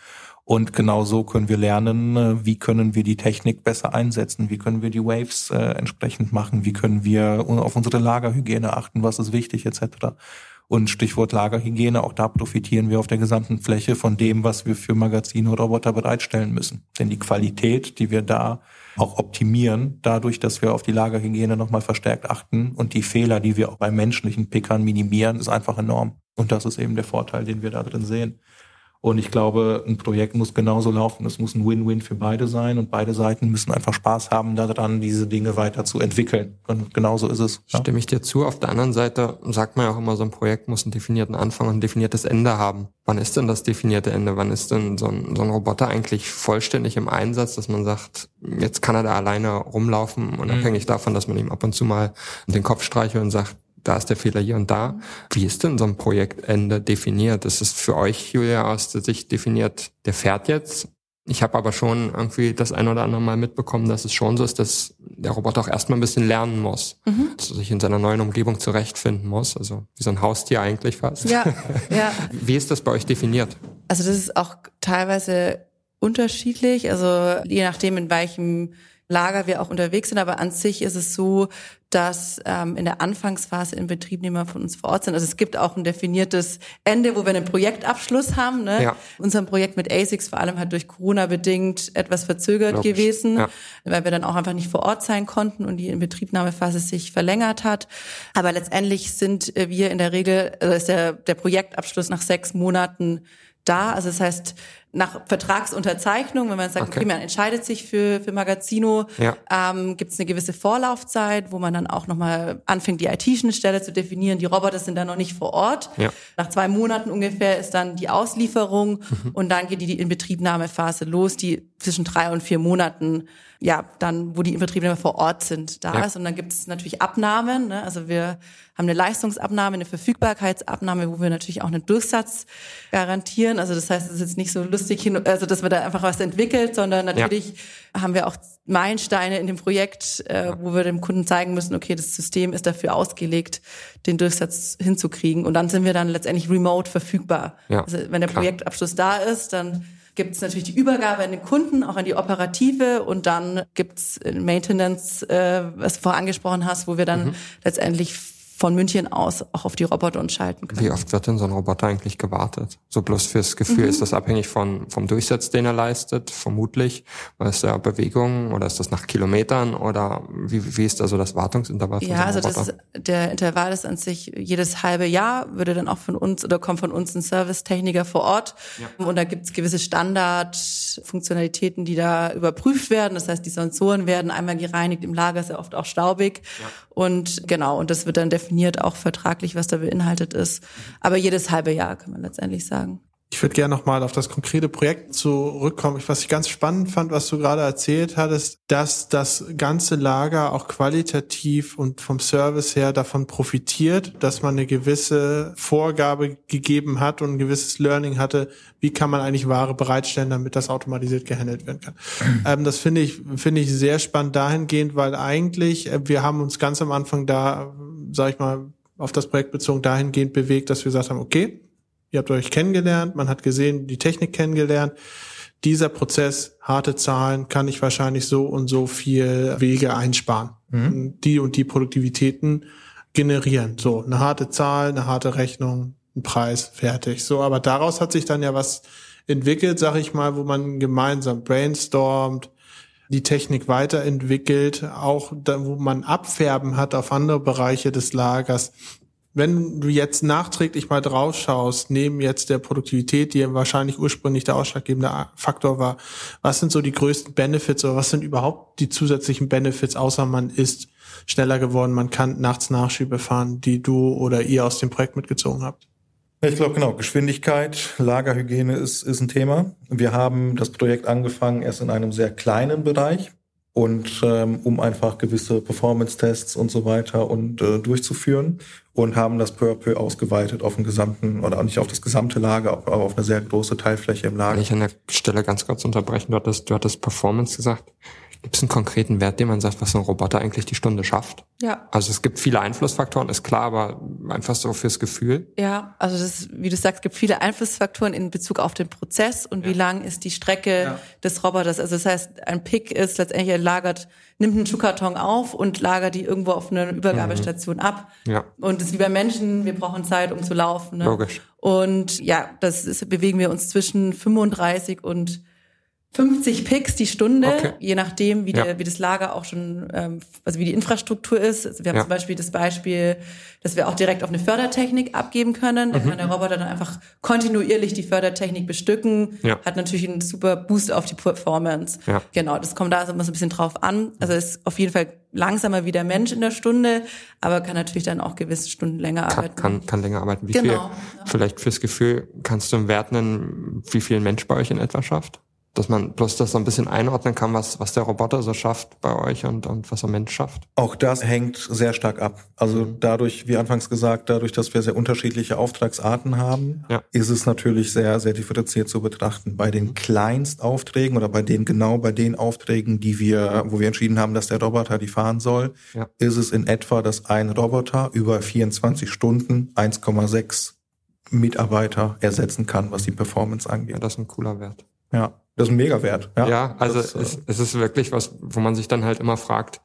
Und genau so können wir lernen, äh, wie können wir die Technik besser einsetzen, wie können wir die Waves äh, entsprechend machen, wie können wir auf unsere Lagerhygiene achten, was ist wichtig etc. Und Stichwort Lagerhygiene, auch da profitieren wir auf der gesamten Fläche von dem, was wir für Magazine und Roboter bereitstellen müssen. Denn die Qualität, die wir da auch optimieren, dadurch, dass wir auf die Lagerhygiene nochmal verstärkt achten und die Fehler, die wir auch bei menschlichen Pickern minimieren, ist einfach enorm. Und das ist eben der Vorteil, den wir da drin sehen. Und ich glaube, ein Projekt muss genauso laufen. Es muss ein Win-Win für beide sein und beide Seiten müssen einfach Spaß haben daran, diese Dinge weiter zu entwickeln. Und genauso ist es. Ja. Stimme ich dir zu. Auf der anderen Seite sagt man ja auch immer, so ein Projekt muss einen definierten Anfang und ein definiertes Ende haben. Wann ist denn das definierte Ende? Wann ist denn so ein, so ein Roboter eigentlich vollständig im Einsatz, dass man sagt, jetzt kann er da alleine rumlaufen, unabhängig mhm. davon, dass man ihm ab und zu mal den Kopf streiche und sagt, da ist der Fehler hier und da. Wie ist denn so ein Projektende definiert? Ist es für euch, Julia, aus der Sicht definiert, der fährt jetzt? Ich habe aber schon irgendwie das ein oder andere Mal mitbekommen, dass es schon so ist, dass der Roboter auch erstmal ein bisschen lernen muss, mhm. also sich in seiner neuen Umgebung zurechtfinden muss, also wie so ein Haustier eigentlich fast. Ja, ja. Wie ist das bei euch definiert? Also das ist auch teilweise unterschiedlich, also je nachdem in welchem Lager wir auch unterwegs sind, aber an sich ist es so, dass ähm, in der Anfangsphase im Betriebnehmer von uns vor Ort sind. Also es gibt auch ein definiertes Ende, wo wir einen Projektabschluss haben. Ne? Ja. Unser Projekt mit ASICS vor allem hat durch Corona bedingt etwas verzögert Logisch. gewesen, ja. weil wir dann auch einfach nicht vor Ort sein konnten und die Inbetriebnahmephase sich verlängert hat. Aber letztendlich sind wir in der Regel, also ist der, der Projektabschluss nach sechs Monaten da. Also das heißt, nach Vertragsunterzeichnung, wenn man sagt, okay, okay man entscheidet sich für, für Magazino, ja. ähm, gibt es eine gewisse Vorlaufzeit, wo man dann auch nochmal anfängt, die IT-Schnittstelle zu definieren. Die Roboter sind dann noch nicht vor Ort. Ja. Nach zwei Monaten ungefähr ist dann die Auslieferung mhm. und dann geht die Inbetriebnahmephase los, die zwischen drei und vier Monaten ja, dann, wo die Inbetriebnehmer vor Ort sind, da ja. ist. Und dann gibt es natürlich Abnahmen. Ne? Also wir haben eine Leistungsabnahme, eine Verfügbarkeitsabnahme, wo wir natürlich auch einen Durchsatz garantieren. Also das heißt, es ist jetzt nicht so lustig, hin, also dass man da einfach was entwickelt, sondern natürlich ja. haben wir auch Meilensteine in dem Projekt, äh, wo wir dem Kunden zeigen müssen, okay, das System ist dafür ausgelegt, den Durchsatz hinzukriegen. Und dann sind wir dann letztendlich remote verfügbar. Ja. Also wenn der Klar. Projektabschluss da ist, dann gibt es natürlich die Übergabe an den Kunden, auch an die Operative und dann gibt es Maintenance, äh, was du vorher angesprochen hast, wo wir dann mhm. letztendlich von München aus auch auf die Roboter uns schalten können. Wie oft wird denn so ein Roboter eigentlich gewartet? So bloß fürs Gefühl, mhm. ist das abhängig von, vom Durchsatz, den er leistet? Vermutlich. Oder ist der Bewegung oder ist das nach Kilometern oder wie, wie ist da so das Wartungsintervall? Ja, also das der Intervall ist an sich jedes halbe Jahr, würde dann auch von uns oder kommt von uns ein Servicetechniker vor Ort. Ja. Und da gibt es gewisse Standardfunktionalitäten, die da überprüft werden. Das heißt, die Sensoren werden einmal gereinigt, im Lager ist ja oft auch staubig. Ja. Und genau, und das wird dann definitiv definiert auch vertraglich, was da beinhaltet ist. Aber jedes halbe Jahr kann man letztendlich sagen. Ich würde gerne nochmal auf das konkrete Projekt zurückkommen. Was ich ganz spannend fand, was du gerade erzählt hattest, dass das ganze Lager auch qualitativ und vom Service her davon profitiert, dass man eine gewisse Vorgabe gegeben hat und ein gewisses Learning hatte, wie kann man eigentlich Ware bereitstellen, damit das automatisiert gehandelt werden kann. Ähm, das finde ich, finde ich sehr spannend dahingehend, weil eigentlich, äh, wir haben uns ganz am Anfang da, sag ich mal, auf das Projekt bezogen dahingehend bewegt, dass wir gesagt haben, okay, Ihr habt euch kennengelernt, man hat gesehen, die Technik kennengelernt. Dieser Prozess, harte Zahlen, kann ich wahrscheinlich so und so viel Wege einsparen. Mhm. Die und die Produktivitäten generieren. So, eine harte Zahl, eine harte Rechnung, ein Preis, fertig. So, aber daraus hat sich dann ja was entwickelt, sag ich mal, wo man gemeinsam brainstormt, die Technik weiterentwickelt, auch da, wo man Abfärben hat auf andere Bereiche des Lagers, wenn du jetzt nachträglich mal drauf schaust, neben jetzt der Produktivität, die wahrscheinlich ursprünglich der ausschlaggebende Faktor war, was sind so die größten Benefits oder was sind überhaupt die zusätzlichen Benefits, außer man ist schneller geworden, man kann nachts Nachschübe fahren, die du oder ihr aus dem Projekt mitgezogen habt? Ich glaube genau, Geschwindigkeit, Lagerhygiene ist, ist ein Thema. Wir haben das Projekt angefangen erst in einem sehr kleinen Bereich und ähm, um einfach gewisse Performance-Tests und so weiter und äh, durchzuführen und haben das peu à peu ausgeweitet auf den gesamten oder nicht auf das gesamte Lager, aber auf eine sehr große Teilfläche im Lager. Wenn ich an der Stelle ganz kurz unterbrechen, du hattest, du hattest Performance gesagt. Gibt es einen konkreten Wert, den man sagt, was ein Roboter eigentlich die Stunde schafft? Ja. Also es gibt viele Einflussfaktoren, ist klar, aber einfach so fürs Gefühl. Ja, also das, wie du sagst, gibt viele Einflussfaktoren in Bezug auf den Prozess und ja. wie lang ist die Strecke ja. des Roboters. Also das heißt, ein Pick ist letztendlich er lagert, nimmt einen Schuhkarton auf und lagert die irgendwo auf einer Übergabestation mhm. ab. Ja. Und das ist wie bei Menschen, wir brauchen Zeit, um zu laufen. Ne? Logisch. Und ja, das ist, bewegen wir uns zwischen 35 und 50 Picks die Stunde, Okay. je nachdem, wie, Ja. der, wie das Lager auch schon, ähm, also wie die Infrastruktur ist. Also wir haben Ja. zum Beispiel das Beispiel, dass wir auch direkt auf eine Fördertechnik abgeben können. Mhm. Da kann der Roboter dann einfach kontinuierlich die Fördertechnik bestücken. Ja. Hat natürlich einen super Boost auf die Performance. Ja. Genau, das kommt da immer so ein bisschen drauf an. Also ist auf jeden Fall langsamer wie der Mensch in der Stunde, aber kann natürlich dann auch gewisse Stunden länger Kann, arbeiten. kann, kann länger arbeiten. Wie Genau, viel? Vielleicht fürs Gefühl, kannst du einen Wert nennen, wie viel ein Mensch bei euch in etwa schafft? Dass man bloß das so ein bisschen einordnen kann, was, was der Roboter so schafft bei euch und, und was ein Mensch schafft. Auch das hängt sehr stark ab. Also dadurch, wie anfangs gesagt, dadurch, dass wir sehr unterschiedliche Auftragsarten haben, Ja. ist es natürlich sehr, sehr differenziert zu betrachten. Bei den Kleinstaufträgen oder bei den genau bei den Aufträgen, die wir, wo wir entschieden haben, dass der Roboter die fahren soll, Ja. ist es in etwa, dass ein Roboter über 24 Stunden 1,6 Mitarbeiter ersetzen kann, was die Performance Ja, angeht. das ist ein cooler Wert. Ja, das ist ein Megawert. Ja, Ja, also das, äh, es, es ist wirklich was, wo man sich dann halt immer fragt,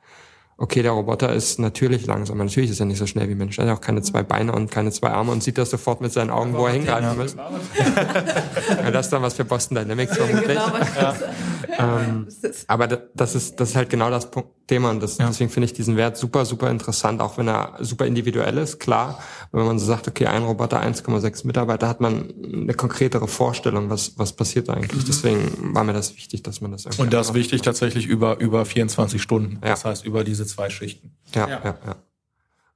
okay, der Roboter ist natürlich langsam, natürlich ist er nicht so schnell wie Mensch. Er hat ja auch keine zwei Beine und keine zwei Arme und sieht das sofort mit seinen Augen, wo er hingreifen muss. ja, das ist dann was für Boston Dynamics vermutlich. Genau, was ich sagen. Ähm, aber da- das ist, das ist halt genau das Punkt, Thema und das, Ja. deswegen finde ich diesen Wert super, super interessant, auch wenn er super individuell ist, klar. Wenn man so sagt, okay, ein Roboter, 1,6 Mitarbeiter, hat man eine konkretere Vorstellung, was, was passiert da eigentlich. Deswegen war mir das wichtig, dass man das irgendwie Und das wichtig tatsächlich über, über 24 Stunden. Ja. Das heißt, über diese zwei Schichten. Ja, Ja. ja, ja.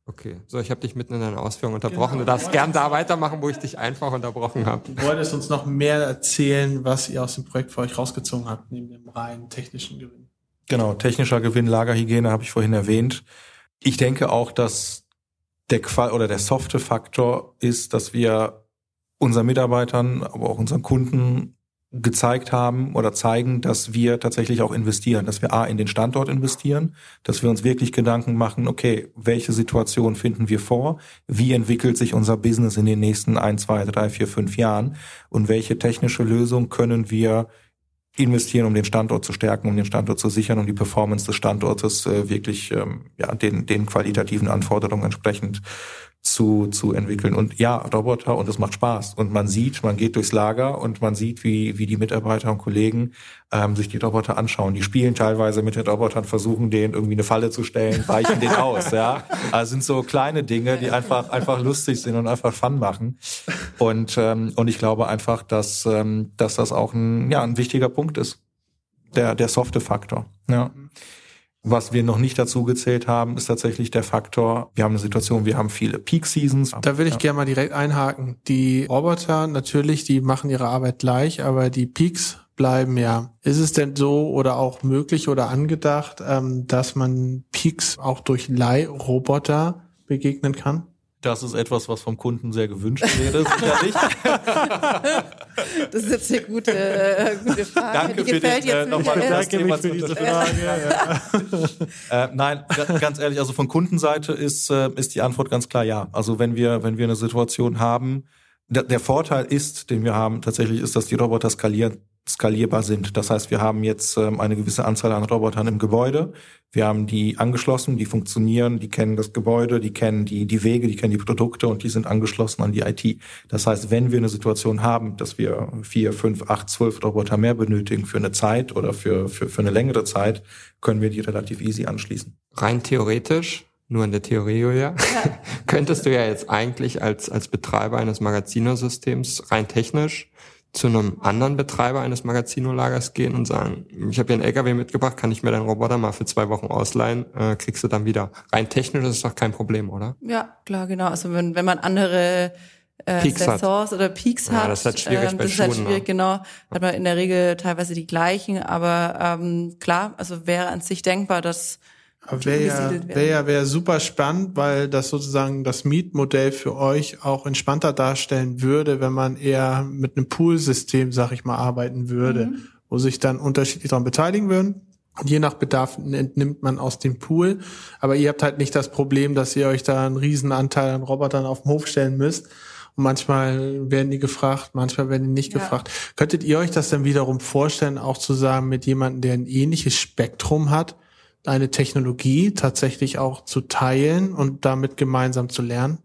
Okay, so ich habe dich mitten in deiner Ausführung unterbrochen. Du darfst gern da weitermachen, wo ich dich einfach unterbrochen habe. Du wolltest uns noch mehr erzählen, was ihr aus dem Projekt für euch rausgezogen habt, neben dem rein technischen Gewinn. Genau, technischer Gewinn, Lagerhygiene habe ich vorhin erwähnt. Ich denke auch, dass der Qual oder der softe Faktor ist, dass wir unseren Mitarbeitern, aber auch unseren Kunden gezeigt haben oder zeigen, dass wir tatsächlich auch investieren, dass wir A in den Standort investieren, dass wir uns wirklich Gedanken machen, okay, welche Situation finden wir vor, wie entwickelt sich unser Business in den nächsten ein, zwei, drei, vier, fünf Jahren und welche technische Lösung können wir investieren, um den Standort zu stärken, um den Standort zu sichern, um die Performance des Standortes äh, wirklich ähm, ja, den, den qualitativen Anforderungen entsprechend zu, zu entwickeln. Und ja, Roboter und es macht Spaß. Und man sieht, man geht durchs Lager und man sieht, wie, wie die Mitarbeiter und Kollegen ähm, sich die Roboter anschauen. Die spielen teilweise mit den Robotern, versuchen denen irgendwie eine Falle zu stellen, weichen den aus. Ja, also sind so kleine Dinge, die einfach einfach lustig sind und einfach Fun machen. Und ähm, und ich glaube einfach, dass ähm, dass das auch ein ja ein wichtiger Punkt ist, der der softe Faktor. Ja. Was wir noch nicht dazu gezählt haben, ist tatsächlich der Faktor, wir haben eine Situation, wir haben viele Peak Seasons. Da will ich ja. gerne mal direkt einhaken. Die Roboter, natürlich, die machen ihre Arbeit gleich, aber die Peaks bleiben ja. Ist es denn so oder auch möglich oder angedacht, ähm, dass man Peaks auch durch Leihroboter begegnen kann? Das ist etwas, was vom Kunden sehr gewünscht wäre, sicherlich. Das ist jetzt eine gute, äh, gute Frage. Danke Die für gefällt den, äh, jetzt nochmal Michael. das Thema zu unterstützen. Ja. Äh, nein, ga- ganz ehrlich, also von Kundenseite ist, äh, ist die Antwort ganz klar ja. Also wenn wir, wenn wir eine Situation haben, der, der Vorteil ist, den wir haben, tatsächlich ist, dass die Roboter skalieren, skalierbar sind. Das heißt, wir haben jetzt ähm, eine gewisse Anzahl an Robotern im Gebäude. Wir haben die angeschlossen, die funktionieren, die kennen das Gebäude, die kennen die, die Wege, die kennen die Produkte und die sind angeschlossen an die IT. Das heißt, wenn wir eine Situation haben, dass wir vier, fünf, acht, zwölf Roboter mehr benötigen für eine Zeit oder für, für, für eine längere Zeit, können wir die relativ easy anschließen. Rein theoretisch, nur in der Theorie, Julia, könntest du ja jetzt eigentlich als, als Betreiber eines Magazino-Systems rein technisch zu einem anderen Betreiber eines Magazino-Lagers gehen und sagen, ich habe hier einen LKW mitgebracht, kann ich mir deinen Roboter mal für zwei Wochen ausleihen, äh, kriegst du dann wieder. Rein technisch ist doch kein Problem, oder? Ja, klar, genau. Also wenn, wenn man andere äh, Peaks hat. Oder Peaks Ja, hat, das ist halt schwierig ähm, das ist halt Schuhen, schwierig, ne? genau. Hat man in der Regel teilweise die gleichen, aber ähm, klar, also wäre an sich denkbar, dass Wäre ja, wär ja wär super spannend, weil das sozusagen das Mietmodell für euch auch entspannter darstellen würde, wenn man eher mit einem Poolsystem, sag ich mal, arbeiten würde, Mhm. wo sich dann unterschiedlich daran beteiligen würden. Und je nach Bedarf entnimmt man aus dem Pool. Aber ihr habt halt nicht das Problem, dass ihr euch da einen riesen Anteil an Robotern auf den Hof stellen müsst. Und manchmal werden die gefragt, manchmal werden die nicht Ja. gefragt. Könntet ihr euch das dann wiederum vorstellen, auch zusammen mit jemandem, der ein ähnliches Spektrum hat, eine Technologie tatsächlich auch zu teilen und damit gemeinsam zu lernen?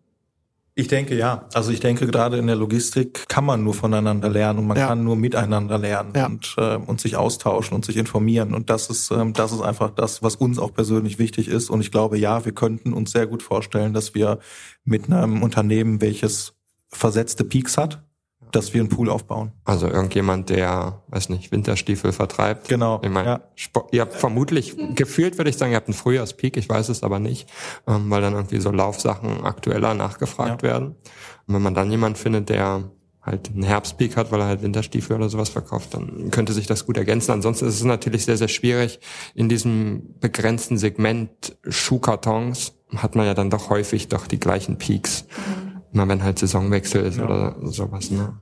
Ich denke ja. Also ich denke gerade in der Logistik kann man nur voneinander lernen und man ja. kann nur miteinander lernen ja. und, äh, und sich austauschen und sich informieren. Und das ist, ähm, das ist einfach das, was uns auch persönlich wichtig ist. Und ich glaube, ja, wir könnten uns sehr gut vorstellen, dass wir mit einem Unternehmen, welches versetzte Peaks hat, dass wir einen Pool aufbauen. Also irgendjemand, der, weiß nicht, Winterstiefel vertreibt. Genau. Ich meine, ja. ihr habt vermutlich, gefühlt würde ich sagen, ihr habt einen Frühjahrspeak, ich weiß es aber nicht, ähm, weil dann irgendwie so Laufsachen aktueller nachgefragt ja. werden. Und wenn man dann jemand findet, der halt einen Herbstpeak hat, weil er halt Winterstiefel oder sowas verkauft, dann könnte sich das gut ergänzen. Ansonsten ist es natürlich sehr, sehr schwierig. In diesem begrenzten Segment Schuhkartons hat man ja dann doch häufig doch die gleichen Peaks. Mhm. Immer wenn halt Saisonwechsel ist ja. oder sowas, ne?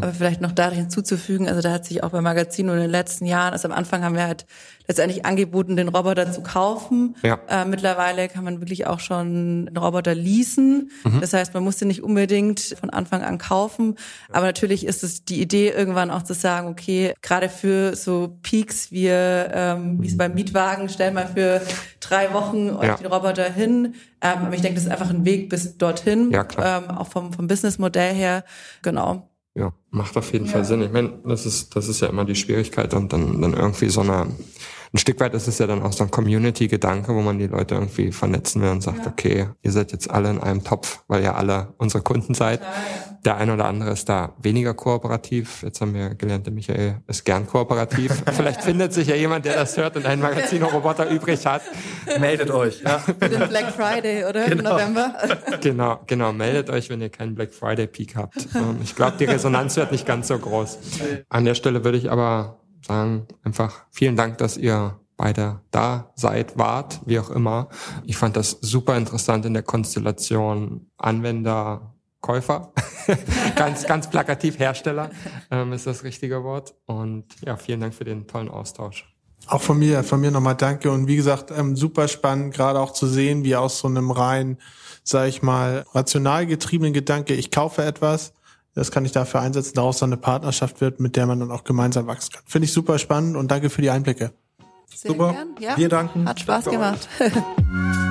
Aber vielleicht noch da hinzuzufügen, also da hat sich auch bei Magazino in den letzten Jahren, also am Anfang haben wir halt letztendlich angeboten, den Roboter zu kaufen. Ja. Äh, mittlerweile kann man wirklich auch schon den Roboter leasen. Mhm. Das heißt, man musste nicht unbedingt von Anfang an kaufen. Aber natürlich ist es die Idee, irgendwann auch zu sagen, okay, gerade für so Peaks, wir, ähm, wie es beim Mietwagen, stellen wir für drei Wochen euch ja. den Roboter hin. Ähm, aber ich denke, das ist einfach ein Weg bis dorthin. Ja, klar. Ähm, auch vom, vom Businessmodell her. Genau. Ja, macht auf jeden ja. Fall Sinn. Ich meine, das ist, das ist ja immer die Schwierigkeit und dann, dann irgendwie so eine, ein Stück weit ist es ja dann auch so ein Community-Gedanke, wo man die Leute irgendwie vernetzen will und sagt, ja. okay, ihr seid jetzt alle in einem Topf, weil ihr alle unsere Kunden seid. Ja, der eine oder andere ist da weniger kooperativ. Jetzt haben wir gelernt, der Michael ist gern kooperativ. Vielleicht findet sich ja jemand, der das hört und einen Magazino-Roboter übrig hat. Meldet euch. Ja. Für den Black Friday, oder? Genau. Im November. Genau, genau. Meldet euch, wenn ihr keinen Black Friday Peak habt. Ähm, ich glaube, die Resonanz wird nicht ganz so groß. An der Stelle würde ich aber sagen, einfach vielen Dank, dass ihr beide da seid, wart, wie auch immer. Ich fand das super interessant in der Konstellation Anwender, Käufer, ganz, ganz plakativ Hersteller ähm, ist das richtige Wort. Und ja, vielen Dank für den tollen Austausch. Auch von mir, von mir nochmal danke. Und wie gesagt, ähm, super spannend, gerade auch zu sehen, wie aus so einem rein, sag ich mal, rational getriebenen Gedanke, ich kaufe etwas, das kann ich dafür einsetzen, daraus dann eine Partnerschaft wird, mit der man dann auch gemeinsam wachsen kann. Finde ich super spannend und danke für die Einblicke. Sehr super. Gern. Ja, Wir danken. Hat Spaß gemacht.